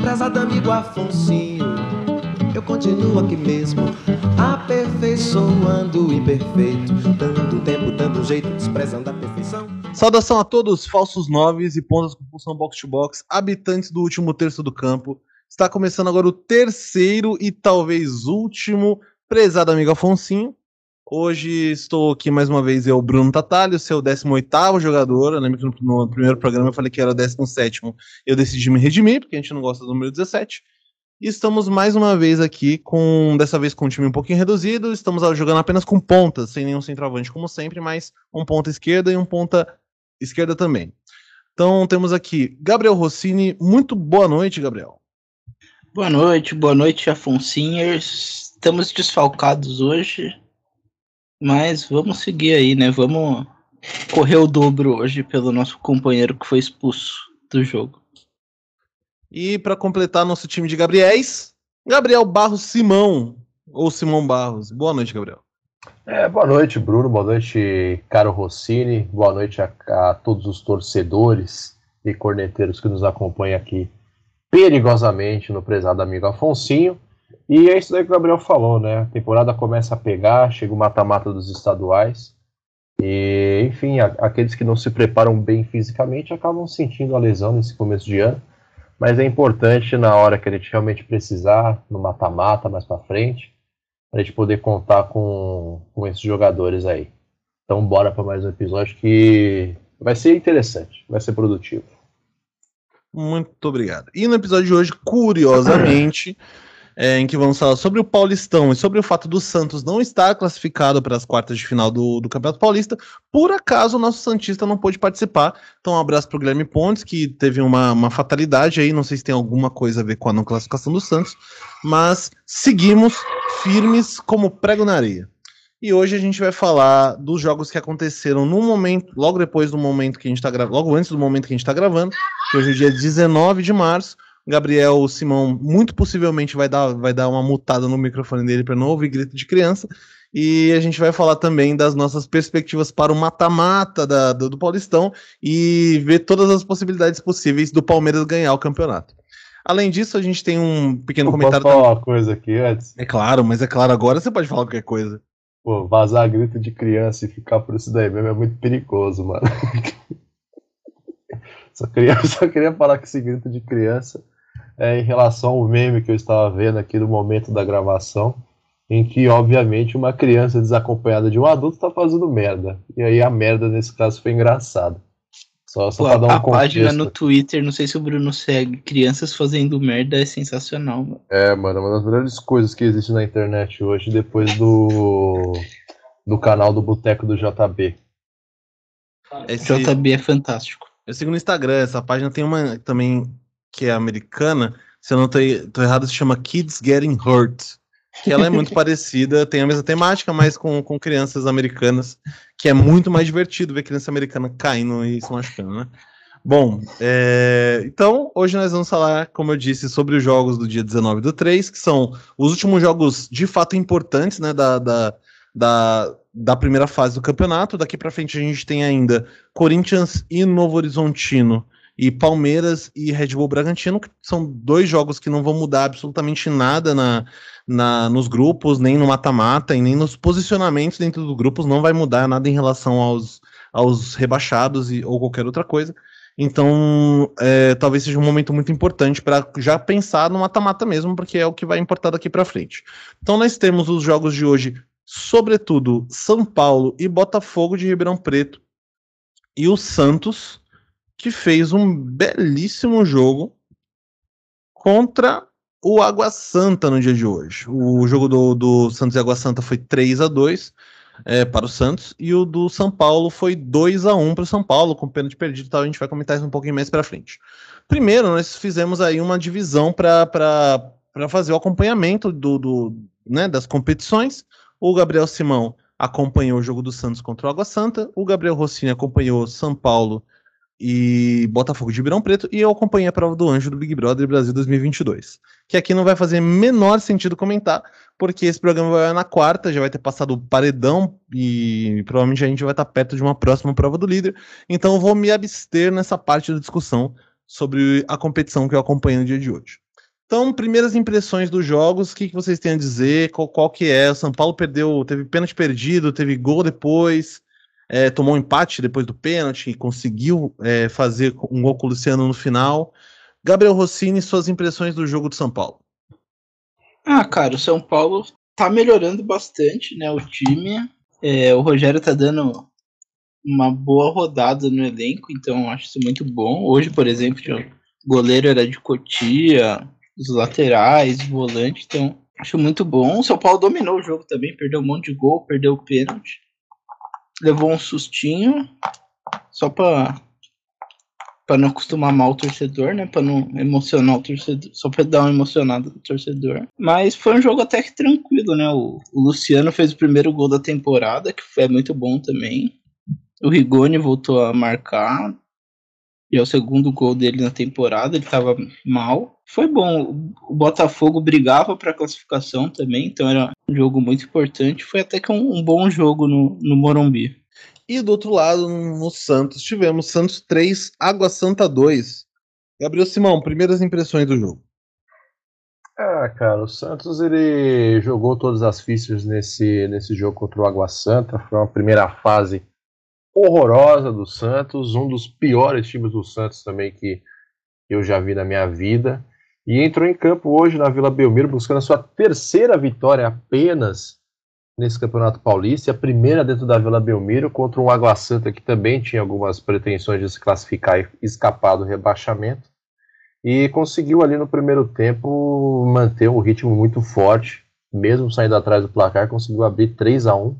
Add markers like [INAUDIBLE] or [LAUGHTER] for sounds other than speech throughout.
Prezado amigo Afonsinho, eu continuo aqui mesmo, aperfeiçoando o imperfeito, dando tempo, dando jeito, desprezando a perfeição. Saudação a todos, falsos noves e pontas com função box to box, habitantes do último terço do campo. Está começando agora o terceiro e talvez último prezado amigo Afonsinho. Hoje estou aqui mais uma vez, eu, Bruno Tatalho, seu 18 jogador. Eu lembro que no, primeiro programa eu falei que era o 17. Eu decidi me redimir, porque a gente não gosta do número 17. E estamos mais uma vez aqui, com dessa vez com um time um pouquinho reduzido. Estamos jogando apenas com pontas, sem nenhum centroavante, como sempre, mas um ponta esquerda e um ponta esquerda também. Então temos aqui Gabriel Rossini. Muito boa noite, Gabriel. Boa noite, boa noite, Afonsinhers. Estamos desfalcados hoje mas vamos seguir aí, né? Vamos correr o dobro hoje pelo nosso companheiro que foi expulso do jogo. E para completar nosso time de Gabriéis, Gabriel Barros Simão, ou Simão Barros. Boa noite, Gabriel. É, boa noite, Bruno. Boa noite, Caro Rossini. Boa noite a, a todos os torcedores e corneteiros que nos acompanham aqui perigosamente no prezado amigo Afonsinho. E é isso daí que o Gabriel falou, né? A temporada começa a pegar, chega o mata-mata dos estaduais. E, enfim, a, aqueles que não se preparam bem fisicamente acabam sentindo a lesão nesse começo de ano. Mas é importante na hora que a gente realmente precisar, no mata-mata mais para frente, a gente poder contar com, com esses jogadores aí. Então, bora para mais um episódio que vai ser interessante, vai ser produtivo. Muito obrigado. E no episódio de hoje, curiosamente [CLEARS THROAT] é, em que vamos falar sobre o Paulistão e sobre o fato do Santos não estar classificado para as quartas de final do, do Campeonato Paulista. Por acaso, o nosso Santista não pôde participar. Então, um abraço para o Guilherme Pontes, que teve uma, uma fatalidade aí. Não sei se tem alguma coisa a ver com a não classificação do Santos, mas seguimos firmes como prego na areia. E hoje a gente vai falar dos jogos que aconteceram no momento, logo depois do momento que a gente está gravando, logo antes do momento que a gente está gravando, que hoje é dia 19 de março, Gabriel Simão muito possivelmente vai dar, vai dar uma mutada no microfone dele para não ouvir grito de criança. E a gente vai falar também das nossas perspectivas para o mata-mata do, do Paulistão e ver todas as possibilidades possíveis do Palmeiras ganhar o campeonato. Além disso, a gente tem um pequeno Eu comentário. Posso falar uma coisa aqui antes? É claro, mas é claro, agora você pode falar qualquer coisa. Pô, vazar grito de criança e ficar por isso daí mesmo é muito perigoso, mano. [LAUGHS] só, queria, [LAUGHS] só queria falar que esse grito de criança é, em relação ao meme que eu estava vendo aqui no momento da gravação, em que, obviamente, uma criança desacompanhada de um adulto está fazendo merda. E aí a merda, nesse caso, foi engraçada. Só, só Pô, pra dar um a contexto. página no Twitter, não sei se o Bruno segue, crianças fazendo merda é sensacional. Mano. É, mano, uma das melhores coisas que existe na internet hoje, depois do, do canal do Boteco do JB. Esse, JB é fantástico. Eu sigo no Instagram, essa página tem uma também que é americana, se eu não tô errado, se chama Kids Getting Hurt. Que ela é muito [LAUGHS] parecida, tem a mesma temática, mas com, com crianças americanas, que é muito mais divertido ver criança americana caindo e se machucando, né? Bom, é, então hoje nós vamos falar, como eu disse, sobre os jogos do dia 19 do 3, que são os últimos jogos de fato importantes né, da, da, da, da primeira fase do campeonato. Daqui para frente a gente tem ainda Corinthians e Novo Horizontino e Palmeiras e Red Bull Bragantino, que são dois jogos que não vão mudar absolutamente nada na, na nos grupos, nem no mata-mata, e nem nos posicionamentos dentro dos grupos, não vai mudar nada em relação aos, aos rebaixados e, ou qualquer outra coisa. Então, é, talvez seja um momento muito importante para já pensar no mata-mata mesmo, porque é o que vai importar daqui para frente. Então, nós temos os jogos de hoje, sobretudo São Paulo e Botafogo de Ribeirão Preto, e o Santos que fez um belíssimo jogo contra o Água Santa no dia de hoje. O jogo do, do Santos e Água Santa foi 3 a 2 é, para o Santos e o do São Paulo foi 2 a 1 para o São Paulo, com de perdido tal. A gente vai comentar isso um pouquinho mais para frente. Primeiro, nós fizemos aí uma divisão para fazer o acompanhamento do, do, né, das competições. O Gabriel Simão acompanhou o jogo do Santos contra o Água Santa, o Gabriel Rossini acompanhou São Paulo e Botafogo de Ribeirão Preto, e eu acompanhei a prova do Anjo do Big Brother Brasil 2022. Que aqui não vai fazer menor sentido comentar, porque esse programa vai na quarta, já vai ter passado o paredão e provavelmente a gente vai estar perto de uma próxima prova do líder. Então eu vou me abster nessa parte da discussão sobre a competição que eu acompanho no dia de hoje. Então, primeiras impressões dos jogos, o que, que vocês têm a dizer? Qual, qual que é? O São Paulo perdeu, teve pênalti perdido, teve gol depois, é, tomou um empate depois do pênalti, conseguiu é, fazer um gol com o Luciano no final. Gabriel Rossini, suas impressões do jogo do São Paulo. Ah, cara, o São Paulo tá melhorando bastante, né? O time. É, o Rogério tá dando uma boa rodada no elenco, então acho isso muito bom. Hoje, por exemplo, o goleiro era de Cotia, os laterais, volante, então acho muito bom. O São Paulo dominou o jogo também, perdeu um monte de gol, perdeu o pênalti. Levou um sustinho, só pra para não acostumar mal o torcedor, né? Para não emocionar o torcedor, só para dar uma emocionada no torcedor. Mas foi um jogo até que tranquilo, né? O, o, Luciano fez o primeiro gol da temporada, que é muito bom também. O Rigoni voltou a marcar. E é o segundo gol dele na temporada, ele estava mal. Foi bom. O Botafogo brigava para classificação também, então era um jogo muito importante. Foi até que um, um bom jogo no, no Morumbi. E do outro lado, no Santos, tivemos Santos 3, Água Santa 2. Gabriel Simão, primeiras impressões do jogo. Ah, cara, o Santos ele jogou todas as fichas nesse, nesse jogo contra o Água Santa. Foi uma primeira fase horrorosa do Santos, um dos piores times do Santos também que eu já vi na minha vida. E entrou em campo hoje na Vila Belmiro buscando a sua terceira vitória apenas nesse Campeonato Paulista, a primeira dentro da Vila Belmiro contra um Água Santa que também tinha algumas pretensões de se classificar e escapar do rebaixamento. E conseguiu ali no primeiro tempo manter um ritmo muito forte, mesmo saindo atrás do placar, conseguiu abrir 3 a 1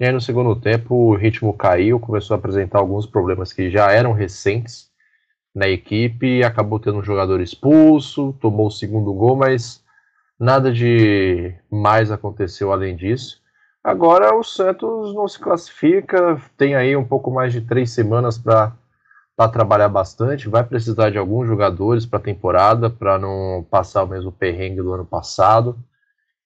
E aí no segundo tempo o ritmo caiu, começou a apresentar alguns problemas que já eram recentes na equipe, acabou tendo um jogador expulso, tomou o segundo gol, mas Nada de mais aconteceu além disso. Agora o Santos não se classifica, tem aí um pouco mais de três semanas para trabalhar bastante. Vai precisar de alguns jogadores para a temporada, para não passar o mesmo perrengue do ano passado.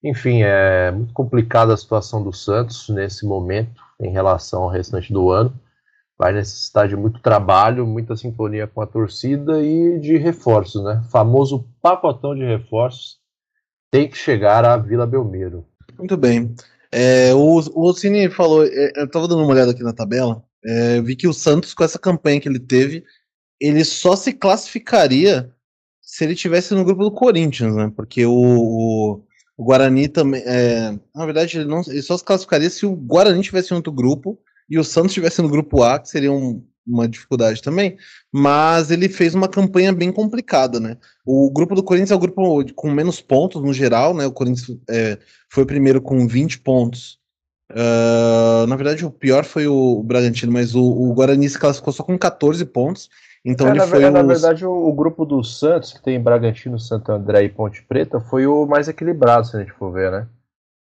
Enfim, é muito complicada a situação do Santos nesse momento em relação ao restante do ano. Vai necessitar de muito trabalho, muita sintonia com a torcida e de reforços, né? Famoso pacotão de reforços tem que chegar à Vila Belmiro. Muito bem. É, o, o falou, é, eu estava dando uma olhada aqui na tabela, é, vi que o Santos, com essa campanha que ele teve, ele só se classificaria se ele tivesse no grupo do Corinthians, né? Porque o, o, o Guarani também. É, na verdade, ele, não, ele só se classificaria se o Guarani tivesse em outro grupo e o Santos estivesse no grupo A, que seria um, uma dificuldade também, mas ele fez uma campanha bem complicada, né? O grupo do Corinthians é o grupo com menos pontos no geral, né? O Corinthians é, foi primeiro com 20 pontos. Uh, na verdade, o pior foi o, Bragantino, mas o, o, Guarani se classificou só com 14 pontos. Então é, ele na, foi. É, na verdade, o, o, grupo do Santos, que tem Bragantino, Santo André e Ponte Preta, foi o mais equilibrado, se a gente for ver, né?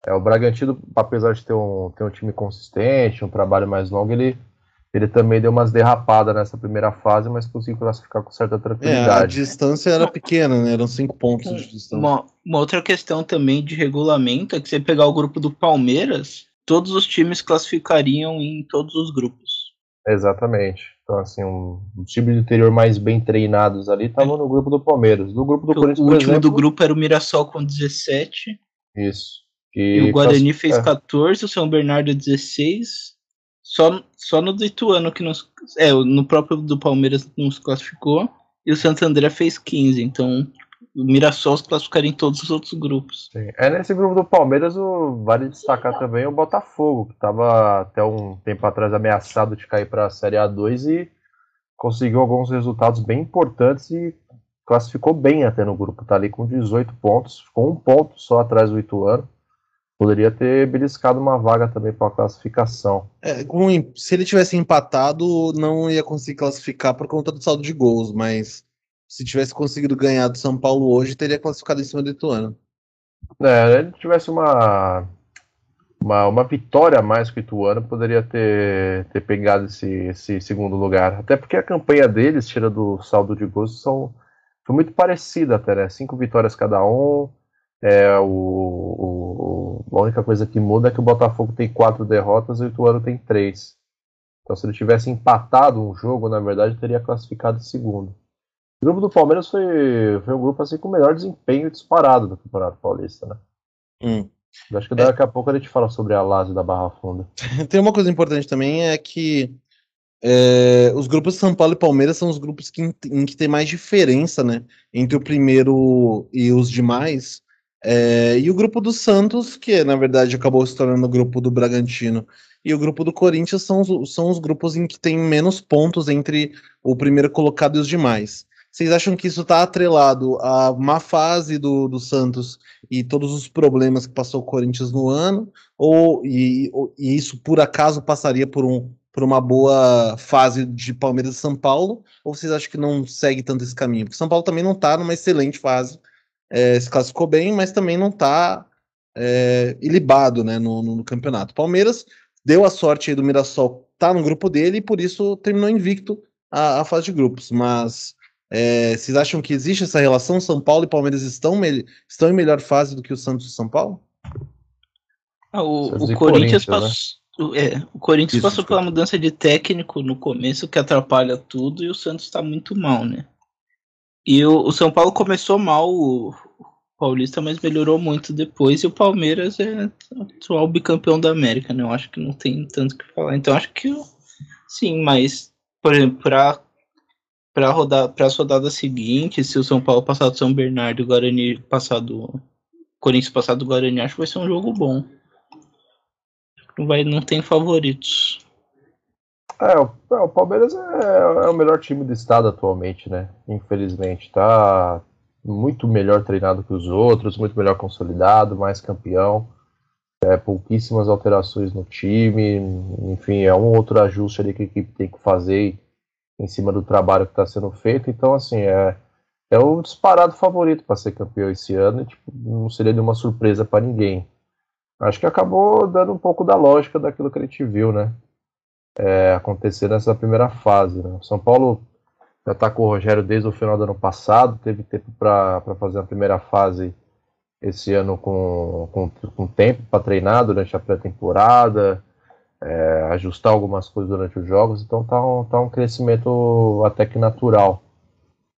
É, o Bragantino, apesar de ter um, ter um time consistente, um trabalho mais longo, ele ele também deu umas derrapadas nessa primeira fase, mas conseguiu classificar com certa tranquilidade. É, a distância era pequena, né? Eram cinco pontos de distância. Uma, uma, outra questão também de regulamento é que você pegar o grupo do Palmeiras, todos os times classificariam em todos os grupos. Exatamente. Então, assim, um, um time do interior mais bem treinados ali estavam no grupo do Palmeiras. No grupo do o, Corinthians, O último exemplo, do grupo era o Mirassol com 17. Isso. E, e o Guarani fez 14, o São Bernardo 16, só, só no do Ituano que nos. É, no próprio do Palmeiras nos classificou. E o Santo André fez 15. Então, o Mirassol se classificaria em todos os outros grupos. Sim. É nesse grupo do Palmeiras, o, vale destacar também o Botafogo, que estava até um tempo atrás ameaçado de cair para a Série A2 e conseguiu alguns resultados bem importantes e classificou bem até no grupo. Está ali com 18 pontos, com um ponto só atrás do Ituano poderia ter beliscado uma vaga também para a classificação. É, com, se ele tivesse empatado, não ia conseguir classificar por conta do saldo de gols, mas se tivesse conseguido ganhar do São Paulo hoje, teria classificado em cima do Ituano. É, ele tivesse uma, uma, uma vitória a mais que o Ituano, poderia ter, ter pegado esse, esse segundo lugar. Até porque a campanha deles, tira do saldo de gols, são, foi muito parecida até, né? Cinco vitórias cada um, é, o, o, a única coisa que muda é que o Botafogo tem quatro derrotas e o Ituano tem três. Então, se ele tivesse empatado um jogo, na verdade, teria classificado em segundo. O grupo do Palmeiras foi, foi um grupo assim com o melhor desempenho disparado do Campeonato Paulista, né? Hum. Acho que daqui a pouco a gente fala sobre a Lazio da Barra Funda. [LAUGHS] Tem uma coisa importante também, é que é, os grupos São Paulo e Palmeiras são os grupos que, em que tem mais diferença, né? Entre o primeiro e os demais. É, e o grupo do Santos, que na verdade acabou se tornando o grupo do Bragantino, e o grupo do Corinthians são os, são os grupos em que tem menos pontos entre o primeiro colocado e os demais. Vocês acham que isso está atrelado à má fase do, do Santos e todos os problemas que passou o Corinthians no ano? Ou e, e isso por acaso passaria por, um, por uma boa fase de Palmeiras e São Paulo? Ou vocês acham que não segue tanto esse caminho? Porque São Paulo também não está numa excelente fase, é, se classificou bem, mas também não está é, ilibado né, no, no, no campeonato. Palmeiras deu a sorte aí do Mirassol tá no grupo dele e por isso terminou invicto a, a fase de grupos. Mas é, vocês acham que existe essa relação? São Paulo e Palmeiras estão, estão em melhor fase do que o Santos e São Paulo? Ah, o, o Corinthians, passou, né? é, o Corinthians isso, passou pela mudança de técnico no começo que atrapalha tudo e o Santos está muito mal, né? E o, o São Paulo começou mal, o, Paulista, mas melhorou muito depois. E o Palmeiras é atual bicampeão da América, né? Eu acho que não tem tanto o que falar. Então acho que sim, mas, por exemplo, para para rodar as rodadas seguintes, se o São Paulo passar do São Bernardo e o Guarani passar do Corinthians passar do Guarani, acho que vai ser um jogo bom. Não vai não tem favoritos. É, o, é, o Palmeiras é, é, o melhor time do estado atualmente, né? Infelizmente, tá muito melhor treinado que os outros, muito melhor consolidado, mais campeão. É, pouquíssimas alterações no time, enfim, é um outro ajuste ali que a equipe tem que fazer em cima do trabalho que está sendo feito. Então, assim, é, é o disparado favorito para ser campeão esse ano e tipo, não seria nenhuma surpresa para ninguém. Acho que acabou dando um pouco da lógica daquilo que a gente viu, né? É, acontecer nessa primeira fase. Né? São Paulo já está com o Rogério desde o final do ano passado, teve tempo para fazer a primeira fase esse ano com, com, com tempo para treinar durante a pré-temporada, é, ajustar algumas coisas durante os jogos, então está um, tá um crescimento até que natural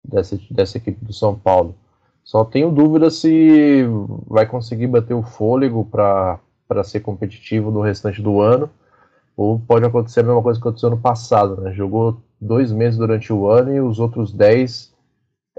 dessa, dessa equipe do São Paulo. Só tenho dúvida se vai conseguir bater o fôlego para ser competitivo no restante do ano, ou pode acontecer a mesma coisa que aconteceu no passado, né? Jogou dois meses durante o ano e os outros dez,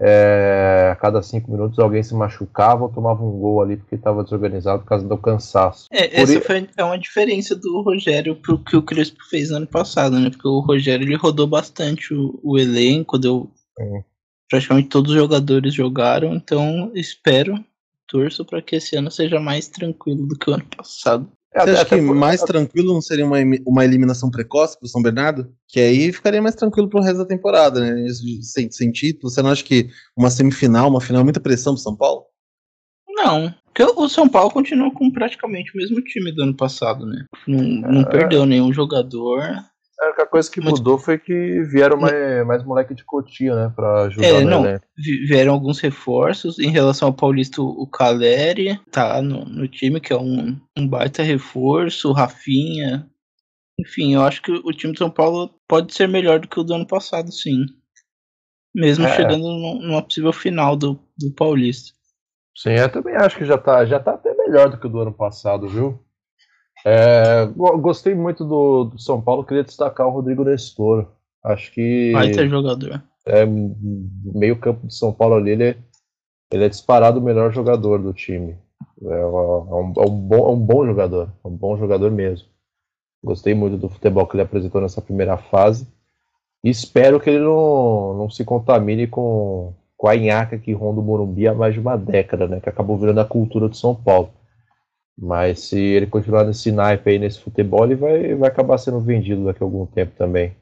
é, a cada cinco minutos alguém se machucava ou tomava um gol ali porque estava desorganizado por causa do cansaço. É, Por essa foi é uma diferença do Rogério pro que o Crespo fez ano passado, né? Porque o Rogério ele rodou bastante o, o elenco, deu é. praticamente todos os jogadores jogaram, então espero torço para que esse ano seja mais tranquilo do que o ano passado. É, Você acha que por... mais tranquilo não seria uma, uma eliminação precoce pro São Bernardo? Que aí ficaria mais tranquilo pro resto da temporada, né? Sem, sem título. Você não acha que uma semifinal, uma final, é muita pressão pro São Paulo? Não, porque o São Paulo continua com praticamente o mesmo time do ano passado, né? Não, não é... perdeu nenhum jogador. A única coisa que mudou foi que vieram mais, mais moleque de cotia, né? Pra ajudar é, não, Vieram alguns reforços. Em relação ao Paulista, o Caleri tá no, no time, que é um, um baita reforço. O Rafinha. Enfim, eu acho que o time de São Paulo pode ser melhor do que o do ano passado, sim. Mesmo é. chegando numa possível final do, do Paulista. Sim, eu também acho que já tá, já tá até melhor do que o do ano passado, viu? É, gostei muito do, do, São Paulo, queria destacar o Rodrigo Nestor. Acho que. Vai ter jogador. É, meio campo de São Paulo ali, ele é, ele é disparado o melhor jogador do time. É, é, um, é, um, bom, é um bom jogador, é um bom jogador mesmo. Gostei muito do futebol que ele apresentou nessa primeira fase. E espero que ele não, não se contamine com, com a inhaca que ronda o Morumbi há mais de uma década, né? Que acabou virando a cultura do São Paulo. Mas se ele continuar nesse naipe aí, nesse futebol, ele vai, vai acabar sendo vendido daqui a algum tempo também.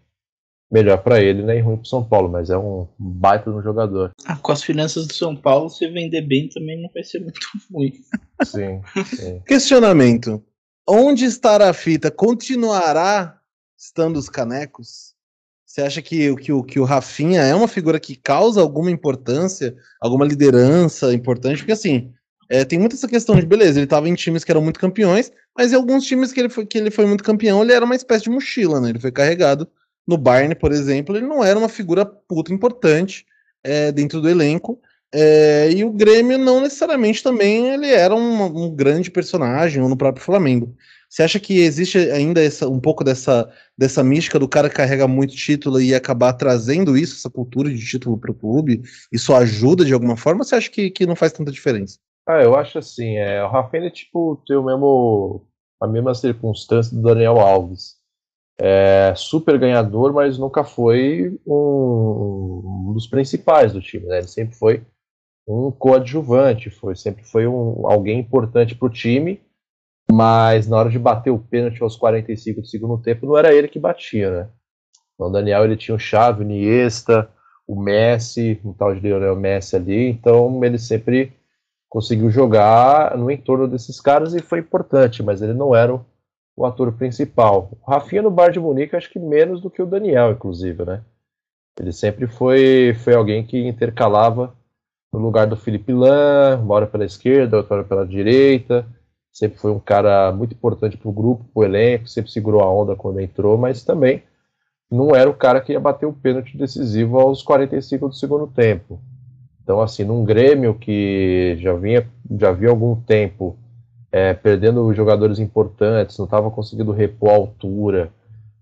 Melhor para ele, né? E ruim pro São Paulo, mas é um baita no jogador. Ah, com as finanças do São Paulo, se vender bem também não vai ser muito [LAUGHS] ruim. Sim. sim. Questionamento: onde estará a fita? Continuará estando os canecos? Você acha que, que, que o Rafinha é uma figura que causa alguma importância, alguma liderança importante? Porque assim, é, tem muita essa questão de, beleza, ele estava em times que eram muito campeões, mas em alguns times que ele, foi, que ele foi muito campeão, ele era uma espécie de mochila, né? Ele foi carregado. No Bayern, por exemplo, ele não era uma figura puta importante. é, dentro do elenco. É, e o Grêmio não necessariamente também ele era um, um, grande personagem, ou no próprio Flamengo. Você acha que existe ainda essa, um pouco dessa, dessa mística do cara que carrega muito título e acabar trazendo isso, essa cultura de título para o clube? Isso ajuda de alguma forma? Ou você acha que, que não faz tanta diferença? Ah, eu acho assim, é, o Rafinha tipo, tem o mesmo, a mesma circunstância do Daniel Alves. É super ganhador, mas nunca foi um, um dos principais do time, né? Ele sempre foi um coadjuvante, foi, sempre foi um, alguém importante para o time, mas na hora de bater o pênalti aos 45 do segundo tempo, não era ele que batia, né? Então o Daniel ele tinha o Chave, o Niesta, o Messi, um tal de Lionel Messi ali, então ele sempre conseguiu jogar no entorno desses caras e foi importante, mas ele não era o, o ator principal. O Rafinha no Bar de Munique acho que menos do que o Daniel, inclusive, né? Ele sempre foi, foi alguém que intercalava no lugar do Felipe Lan, uma hora pela esquerda, outra hora pela direita. Sempre foi um cara muito importante para o grupo, para o elenco, sempre segurou a onda quando entrou, mas também não era o cara que ia bater o pênalti decisivo aos 45 do segundo tempo. Então, assim, num Grêmio que já vinha, já havia algum tempo é, perdendo jogadores importantes, não estava conseguindo repor a altura,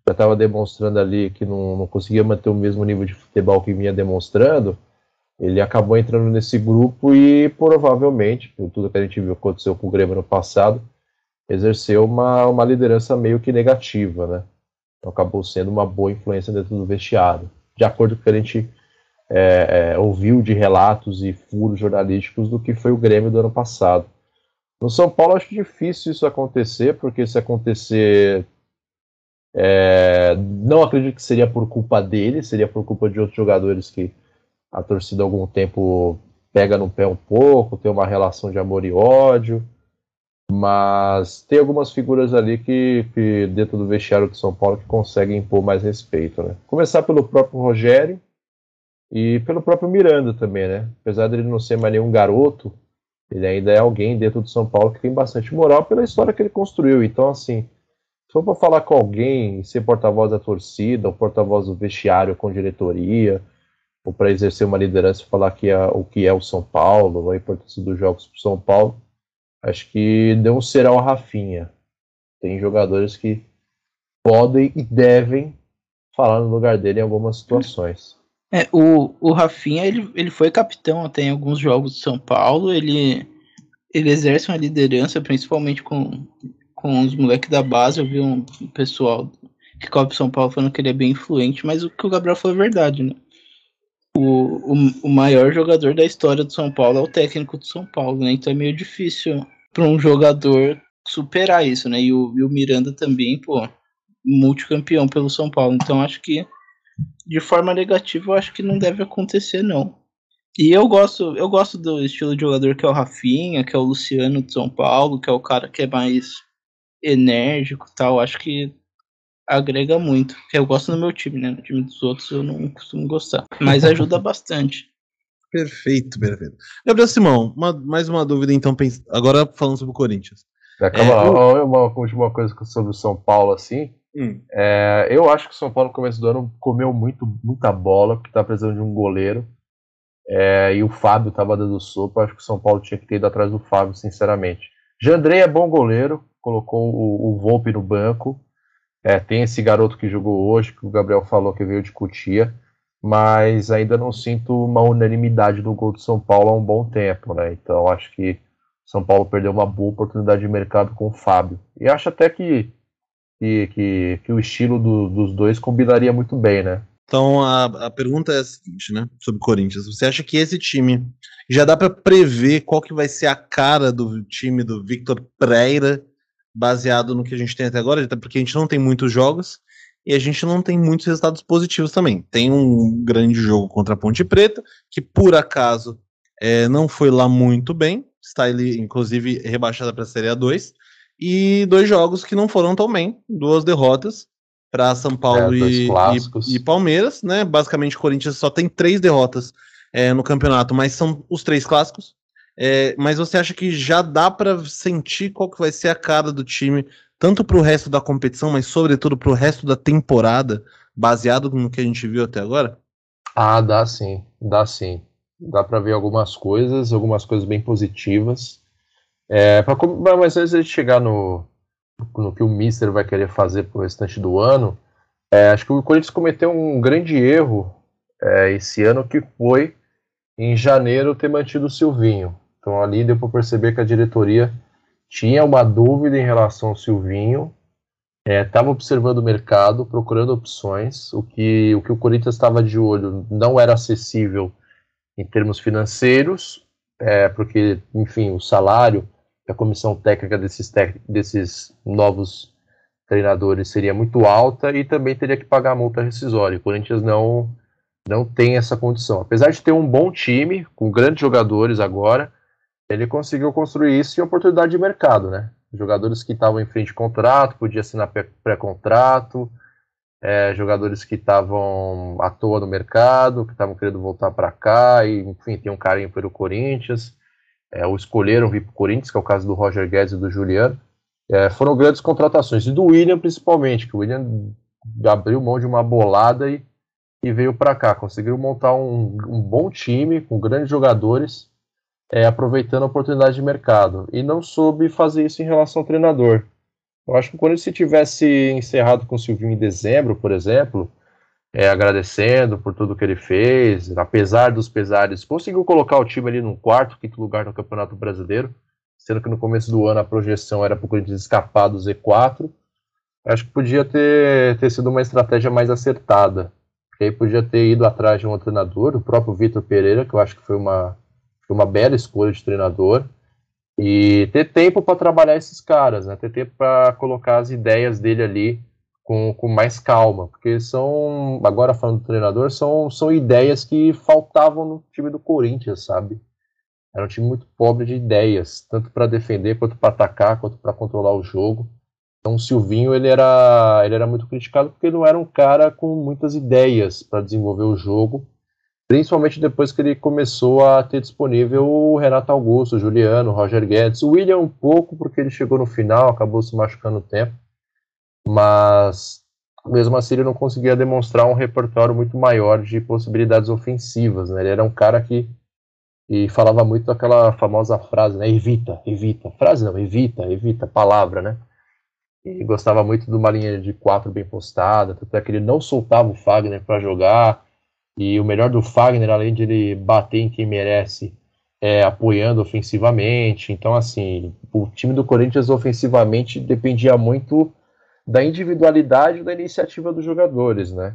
já estava demonstrando ali que não, não conseguia manter o mesmo nível de futebol que vinha demonstrando, ele acabou entrando nesse grupo e provavelmente, por tudo que a gente viu aconteceu com o Grêmio no passado, exerceu uma, uma liderança meio que negativa, né? Então acabou sendo uma boa influência dentro do vestiário. De acordo com o que a gente é, é, ouviu de relatos e furos jornalísticos do que foi o Grêmio do ano passado. No São Paulo acho difícil isso acontecer, porque se acontecer, é, não acredito que seria por culpa dele, seria por culpa de outros jogadores que a torcida há algum tempo pega no pé um pouco, tem uma relação de amor e ódio, mas tem algumas figuras ali que, que dentro do vestiário do São Paulo que conseguem impor mais respeito, né? Começar pelo próprio Rogério e pelo próprio Miranda também, né? Apesar dele não ser mais nenhum garoto, ele ainda é alguém dentro do São Paulo que tem bastante moral pela história que ele construiu. Então, assim, se for para falar com alguém, ser porta-voz da torcida, ou porta-voz do vestiário com diretoria, ou para exercer uma liderança e falar que é, o que é o São Paulo, a importância dos jogos para o São Paulo, acho que deu um será ao Rafinha. Tem jogadores que podem e devem falar no lugar dele em algumas situações. É, o, o Rafinha, ele, ele foi capitão até em alguns jogos de São Paulo, ele, ele exerce uma liderança, principalmente com, com os moleques da base, eu vi um pessoal que cobre São Paulo falando que ele é bem influente, mas o que o Gabriel falou é verdade, né? o, o, o maior jogador da história do São Paulo é o técnico do São Paulo, né? Então é meio difícil para um jogador superar isso, né? E o, e o Miranda também, pô, multicampeão pelo São Paulo. Então acho que de forma negativa eu acho que não deve acontecer não. E eu gosto, eu gosto do estilo de jogador que é o Rafinha, que é o Luciano de São Paulo, que é o cara que é mais enérgico, tal. Acho que agrega muito. Eu gosto do meu time, né? No time dos outros eu não costumo gostar. Mas [LAUGHS] ajuda bastante. Perfeito, perfeito. Gabriel Simão, uma, mais uma dúvida então, agora falando sobre o Corinthians. Acaba é, lá, uma última coisa sobre o São Paulo, assim. Hum. É, eu acho que o São Paulo no começo do ano comeu muito, muita bola, porque tá precisando de um goleiro. É, e o Fábio tava dando sopa. Acho que o São Paulo tinha que ter ido atrás do Fábio, sinceramente. Jandrei é bom goleiro, colocou o, o Volpe no banco. É, tem esse garoto que jogou hoje, que o Gabriel falou que veio de Cutia, mas ainda não sinto uma unanimidade no gol do São Paulo há um bom tempo, né? Então acho que São Paulo perdeu uma boa oportunidade de mercado com o Fábio. E acho até que, que, que, que o estilo do, dos dois combinaria muito bem, né? Então a, a pergunta é a seguinte, né? Sobre o Corinthians. Você acha que esse time já dá para prever qual que vai ser a cara do time do Victor Pereira baseado no que a gente tem até agora, até porque a gente não tem muitos jogos e a gente não tem muitos resultados positivos também. Tem um grande jogo contra a Ponte Preta, que por acaso é, não foi lá muito bem, está ele inclusive rebaixada para a Série A2, e dois jogos que não foram tão bem, duas derrotas para São Paulo é, e, e, e, Palmeiras, né? Basicamente, o Corinthians só tem três derrotas é, no campeonato, mas são os três clássicos. É, mas você acha que já dá para sentir qual que vai ser a cara do time, tanto para o resto da competição, mas sobretudo para o resto da temporada, baseado no que a gente viu até agora? Ah, dá sim. dá sim. Dá para ver algumas coisas, algumas coisas bem positivas. É, pra, mas antes de chegar no, no que o Mister vai querer fazer pro restante do ano, é, acho que o Corinthians cometeu um grande erro é, esse ano, que foi em janeiro ter mantido o Silvinho. Então ali deu para perceber que a diretoria tinha uma dúvida em relação ao Silvinho, estava é, observando o mercado, procurando opções. O que o, que o Corinthians estava de olho não era acessível em termos financeiros, é, porque, enfim, o salário a comissão técnica desses, desses novos treinadores seria muito alta e também teria que pagar a multa rescisória. O Corinthians não, não tem essa condição. Apesar de ter um bom time, com grandes jogadores agora, ele conseguiu construir isso em oportunidade de mercado, né? Jogadores que estavam em frente de contrato, podia assinar pré-contrato, é, jogadores que estavam à toa no mercado, que estavam querendo voltar para cá, e enfim, tem um carinho pelo Corinthians é, ou escolheram vir para o Corinthians, que é o caso do Roger Guedes e do Juliano, é, foram grandes contratações. E do William, principalmente, que o William abriu mão de uma bolada e, e veio para cá. Conseguiu montar um, um, bom time, com grandes jogadores, é, aproveitando a oportunidade de mercado. E não soube fazer isso em relação ao treinador. Eu acho que quando ele se tivesse encerrado com o Silvinho em dezembro, por exemplo, é, agradecendo por tudo que ele fez, apesar dos pesares, conseguiu colocar o time ali no quarto, quinto lugar no Campeonato Brasileiro, sendo que no começo do ano a projeção era para o Corinthians escapar do Z4. Acho que podia ter, ter sido uma estratégia mais acertada, porque aí podia ter ido atrás de um treinador, o próprio Vitor Pereira, que eu acho que foi uma, uma bela escolha de treinador, e ter tempo para trabalhar esses caras, né? ter tempo para colocar as ideias dele ali com, com mais calma, porque são, agora falando do treinador, são, são ideias que faltavam no time do Corinthians, sabe? Era um time muito pobre de ideias, tanto para defender, quanto para atacar, quanto para controlar o jogo. Então o Silvinho ele era, ele era muito criticado porque não era um cara com muitas ideias para desenvolver o jogo, principalmente depois que ele começou a ter disponível o Renato Augusto, o Juliano, o Roger Guedes, o William um pouco porque ele chegou no final, acabou se machucando o tempo, mas mesmo assim ele não conseguia demonstrar um repertório muito maior de possibilidades ofensivas, né? Ele era um cara que e falava muito daquela famosa frase, né? Evita, evita. Frase não, evita, evita, palavra, né? E gostava muito de uma linha de quatro bem postada, tanto é que ele não soltava o Fagner para jogar. E o melhor do Fagner, além de ele bater em quem merece, é apoiando ofensivamente. Então, assim, o time do Corinthians ofensivamente dependia muito da individualidade da iniciativa dos jogadores, né?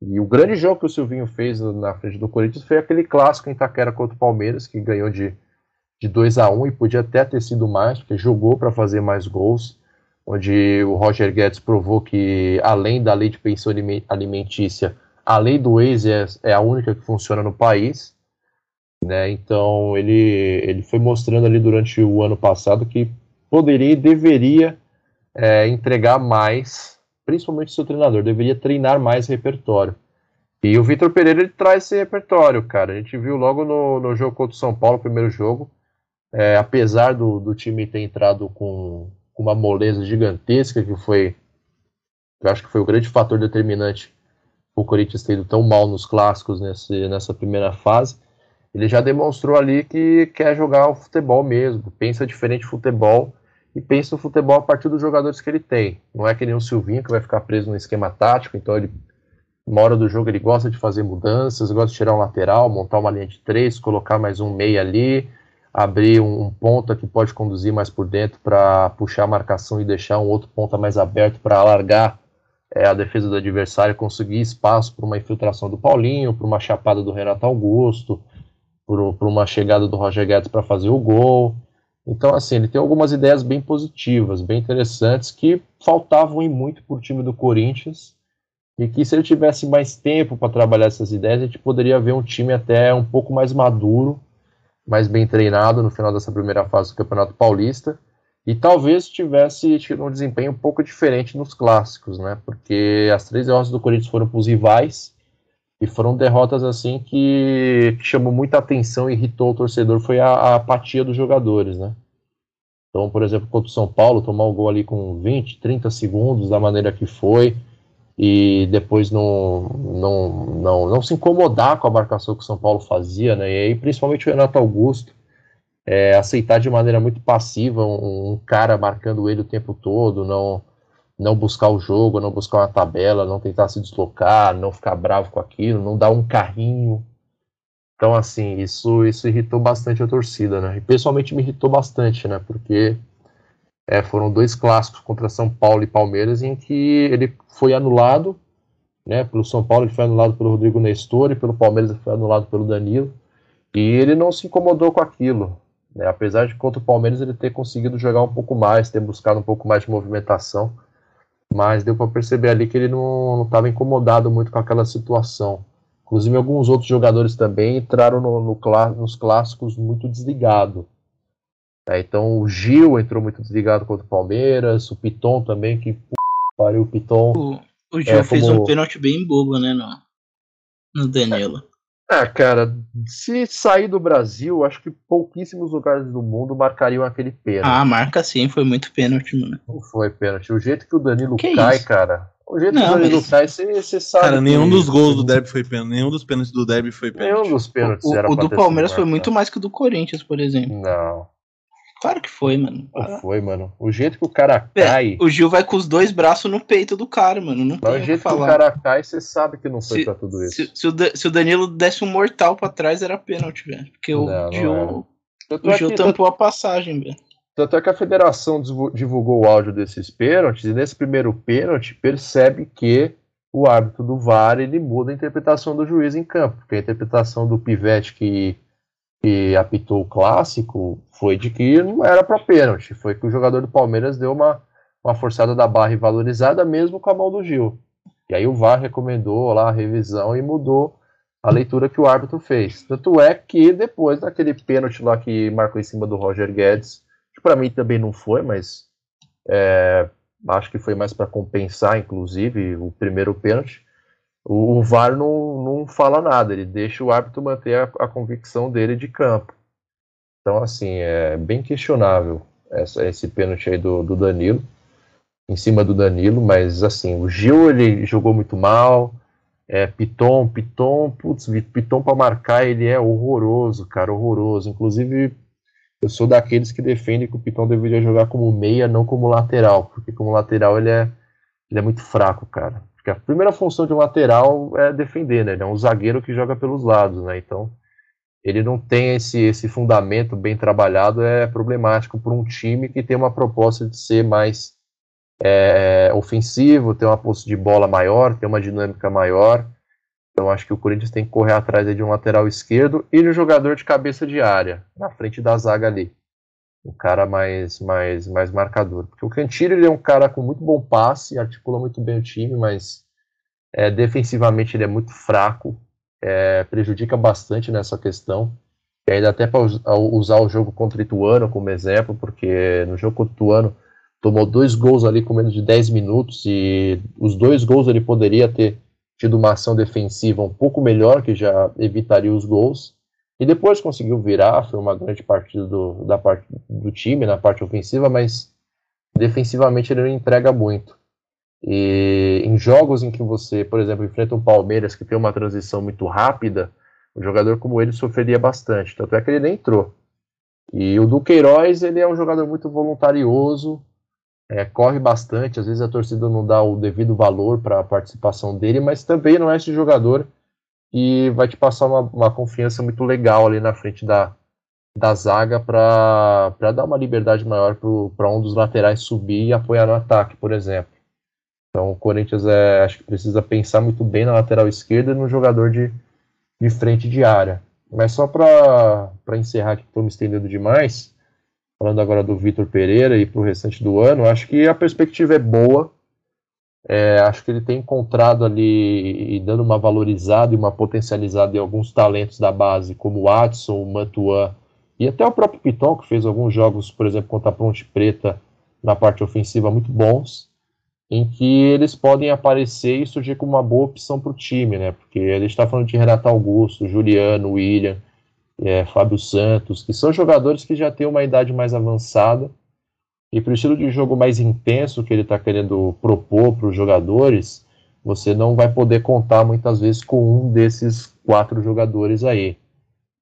E o grande jogo que o Silvinho fez na frente do Corinthians foi aquele clássico em Itaquera contra o Palmeiras, que ganhou de, de 2 a 1 e podia até ter sido mais, porque jogou para fazer mais gols, onde o Roger Guedes provou que, além da lei de pensão alimentícia, a lei do ex é, é a única que funciona no país. Né? Então ele, ele foi mostrando ali durante o ano passado que poderia e deveria é, entregar mais, principalmente seu treinador, deveria treinar mais repertório. E o Vitor Pereira ele traz esse repertório, cara. A gente viu logo no, no jogo contra o São Paulo, primeiro jogo, é, apesar do, do time ter entrado com, com uma moleza gigantesca, que foi, eu acho que foi o grande fator determinante o Corinthians ter ido tão mal nos clássicos nesse, nessa primeira fase, ele já demonstrou ali que quer jogar o futebol mesmo, pensa diferente futebol e pensa o futebol a partir dos jogadores que ele tem. Não é que nem o Silvinho que vai ficar preso no esquema tático, então ele, uma hora do jogo, ele gosta de fazer mudanças, gosta de tirar um lateral, montar uma linha de três, colocar mais um meia ali, abrir um, um ponta que pode conduzir mais por dentro para puxar a marcação e deixar um outro ponta mais aberto para alargar é, a defesa do adversário, conseguir espaço para uma infiltração do Paulinho, para uma chapada do Renato Augusto, para uma chegada do Roger Guedes para fazer o gol. Então, assim, ele tem algumas ideias bem positivas, bem interessantes, que faltavam em muito para o time do Corinthians, e que se ele tivesse mais tempo para trabalhar essas ideias, a gente poderia ver um time até um pouco mais maduro, mais bem treinado no final dessa primeira fase do Campeonato Paulista, e talvez tivesse tido um desempenho um pouco diferente nos clássicos, né? Porque as três derrotas do Corinthians foram para os rivais, e foram derrotas assim que, que chamou muita atenção e irritou o torcedor foi a, a, apatia dos jogadores, né? Então, por exemplo, contra o São Paulo, tomar o gol ali com 20, 30 segundos, da maneira que foi, e depois não, não, não, não se incomodar com a marcação que o São Paulo fazia, né? E aí, principalmente o Renato Augusto, é, aceitar de maneira muito passiva um, um, cara marcando ele o tempo todo, não, não buscar o jogo, não buscar uma tabela, não tentar se deslocar, não ficar bravo com aquilo, não dar um carrinho. Então, assim, isso, isso irritou bastante a torcida, né? E pessoalmente me irritou bastante, né? Porque é, foram dois clássicos contra São Paulo e Palmeiras em que ele foi anulado, né? Pelo São Paulo ele foi anulado pelo Rodrigo Nestor e pelo Palmeiras ele foi anulado pelo Danilo. E ele não se incomodou com aquilo. Né? Apesar de contra o Palmeiras ele ter conseguido jogar um pouco mais, ter buscado um pouco mais de movimentação, mas deu para perceber ali que ele não estava incomodado muito com aquela situação. Inclusive alguns outros jogadores também entraram no, no, nos clássicos muito desligado. É, então o Gil entrou muito desligado contra o Palmeiras, o Piton também, que pariu o Piton. O, o Gil é, fez como... um pênalti bem bobo, né, no, no Danilo. É, cara, se sair do Brasil, acho que pouquíssimos lugares do mundo marcariam aquele pênalti. Ah, marca sim, foi muito pênalti, mano. Não foi pênalti. O jeito que o Danilo que cai, isso? cara. O jeito não, que o Danilo mas... cai, você sabe. Cara, nenhum dos gols do Derby foi pênalti. Nenhum dos pênaltis do Derby foi pênalti. Nenhum dos pênaltis o, era O do Palmeiras foi muito mais que o do Corinthians, por exemplo. Não. Claro que foi, mano. Não foi, mano. O jeito que o cara é, cai. o Gil vai com os dois braços no peito do cara, mano. Não tem o jeito que, o cara cai, você sabe que não foi se, pra tudo isso. Se, se, o, se, o, Danilo desse um mortal pra trás, era pênalti, velho. Porque não, o Gil, o Gil tampou a passagem, velho. Tanto é que a federação divulgou o áudio desses pênaltis, e nesse primeiro pênalti percebe que o árbitro do VAR ele muda a interpretação do juiz em campo, porque a interpretação do pivete que que apitou o clássico foi de que não era para pênalti, foi que o jogador do Palmeiras deu uma, uma forçada da barra e valorizada mesmo com a mão do Gil. E aí o VAR recomendou lá a revisão e mudou a leitura que o árbitro fez. Tanto é que depois daquele pênalti lá que marcou em cima do Roger Guedes, que para mim também não foi, mas é, acho que foi mais para compensar, inclusive, o primeiro pênalti o, o VAR não, não fala nada, ele deixa o árbitro manter a, a convicção dele de campo. Então, assim, é bem questionável essa, esse pênalti aí do, do Danilo, em cima do Danilo, mas assim, o Gil ele jogou muito mal, é, Piton, Piton, putz, Piton para marcar ele é horroroso, cara, horroroso. Inclusive, eu sou daqueles que defendem que o Piton deveria jogar como meia, não como lateral, porque como lateral ele é, ele é muito fraco, cara. Porque a primeira função de um lateral é defender, né? Ele é um zagueiro que joga pelos lados, né? Então, ele não tem esse, esse fundamento bem trabalhado, é problemático para um time que tem uma proposta de ser mais é, ofensivo, ter uma posse de bola maior, ter uma dinâmica maior. Então, acho que o Corinthians tem que correr atrás de um lateral esquerdo e de um jogador de cabeça de área, na frente da zaga ali um cara mais, mais, mais marcador. Porque o Cantillo ele é um cara com muito bom passe, articula muito bem o time, mas é, defensivamente ele é muito fraco, é, prejudica bastante nessa questão. E ainda até para usar o jogo contra o Ituano como exemplo, porque no jogo contra o Ituano tomou dois gols ali com menos de 10 minutos e os dois gols ele poderia ter tido uma ação defensiva um pouco melhor, que já evitaria os gols. E depois conseguiu virar, foi uma grande partida do, da parte do time na parte ofensiva, mas defensivamente ele não entrega muito. E em jogos em que você, por exemplo, enfrenta um Palmeiras que tem uma transição muito rápida, um jogador como ele sofreria bastante. Tanto é que ele nem entrou. E o Duqueiroz, ele é um jogador muito voluntarioso, é, corre bastante, às vezes a torcida não dá o devido valor para a participação dele, mas também não é esse jogador e vai te passar uma, uma confiança muito legal ali na frente da, da zaga para dar uma liberdade maior para um dos laterais subir e apoiar no ataque, por exemplo. Então o Corinthians é, acho que precisa pensar muito bem na lateral esquerda e no jogador de, de frente de área. Mas só para encerrar que estou me estendendo demais, falando agora do Vitor Pereira e para o restante do ano, acho que a perspectiva é boa é, acho que ele tem encontrado ali e dando uma valorizada e uma potencializada em alguns talentos da base, como o Watson, o Mantuan e até o próprio Piton, que fez alguns jogos, por exemplo, contra a Ponte Preta na parte ofensiva muito bons, em que eles podem aparecer e surgir como uma boa opção para o time, né? Porque ele está falando de Renato Augusto, Juliano, William, é, Fábio Santos, que são jogadores que já têm uma idade mais avançada e para o estilo de jogo mais intenso que ele está querendo propor para os jogadores, você não vai poder contar muitas vezes com um desses quatro jogadores aí.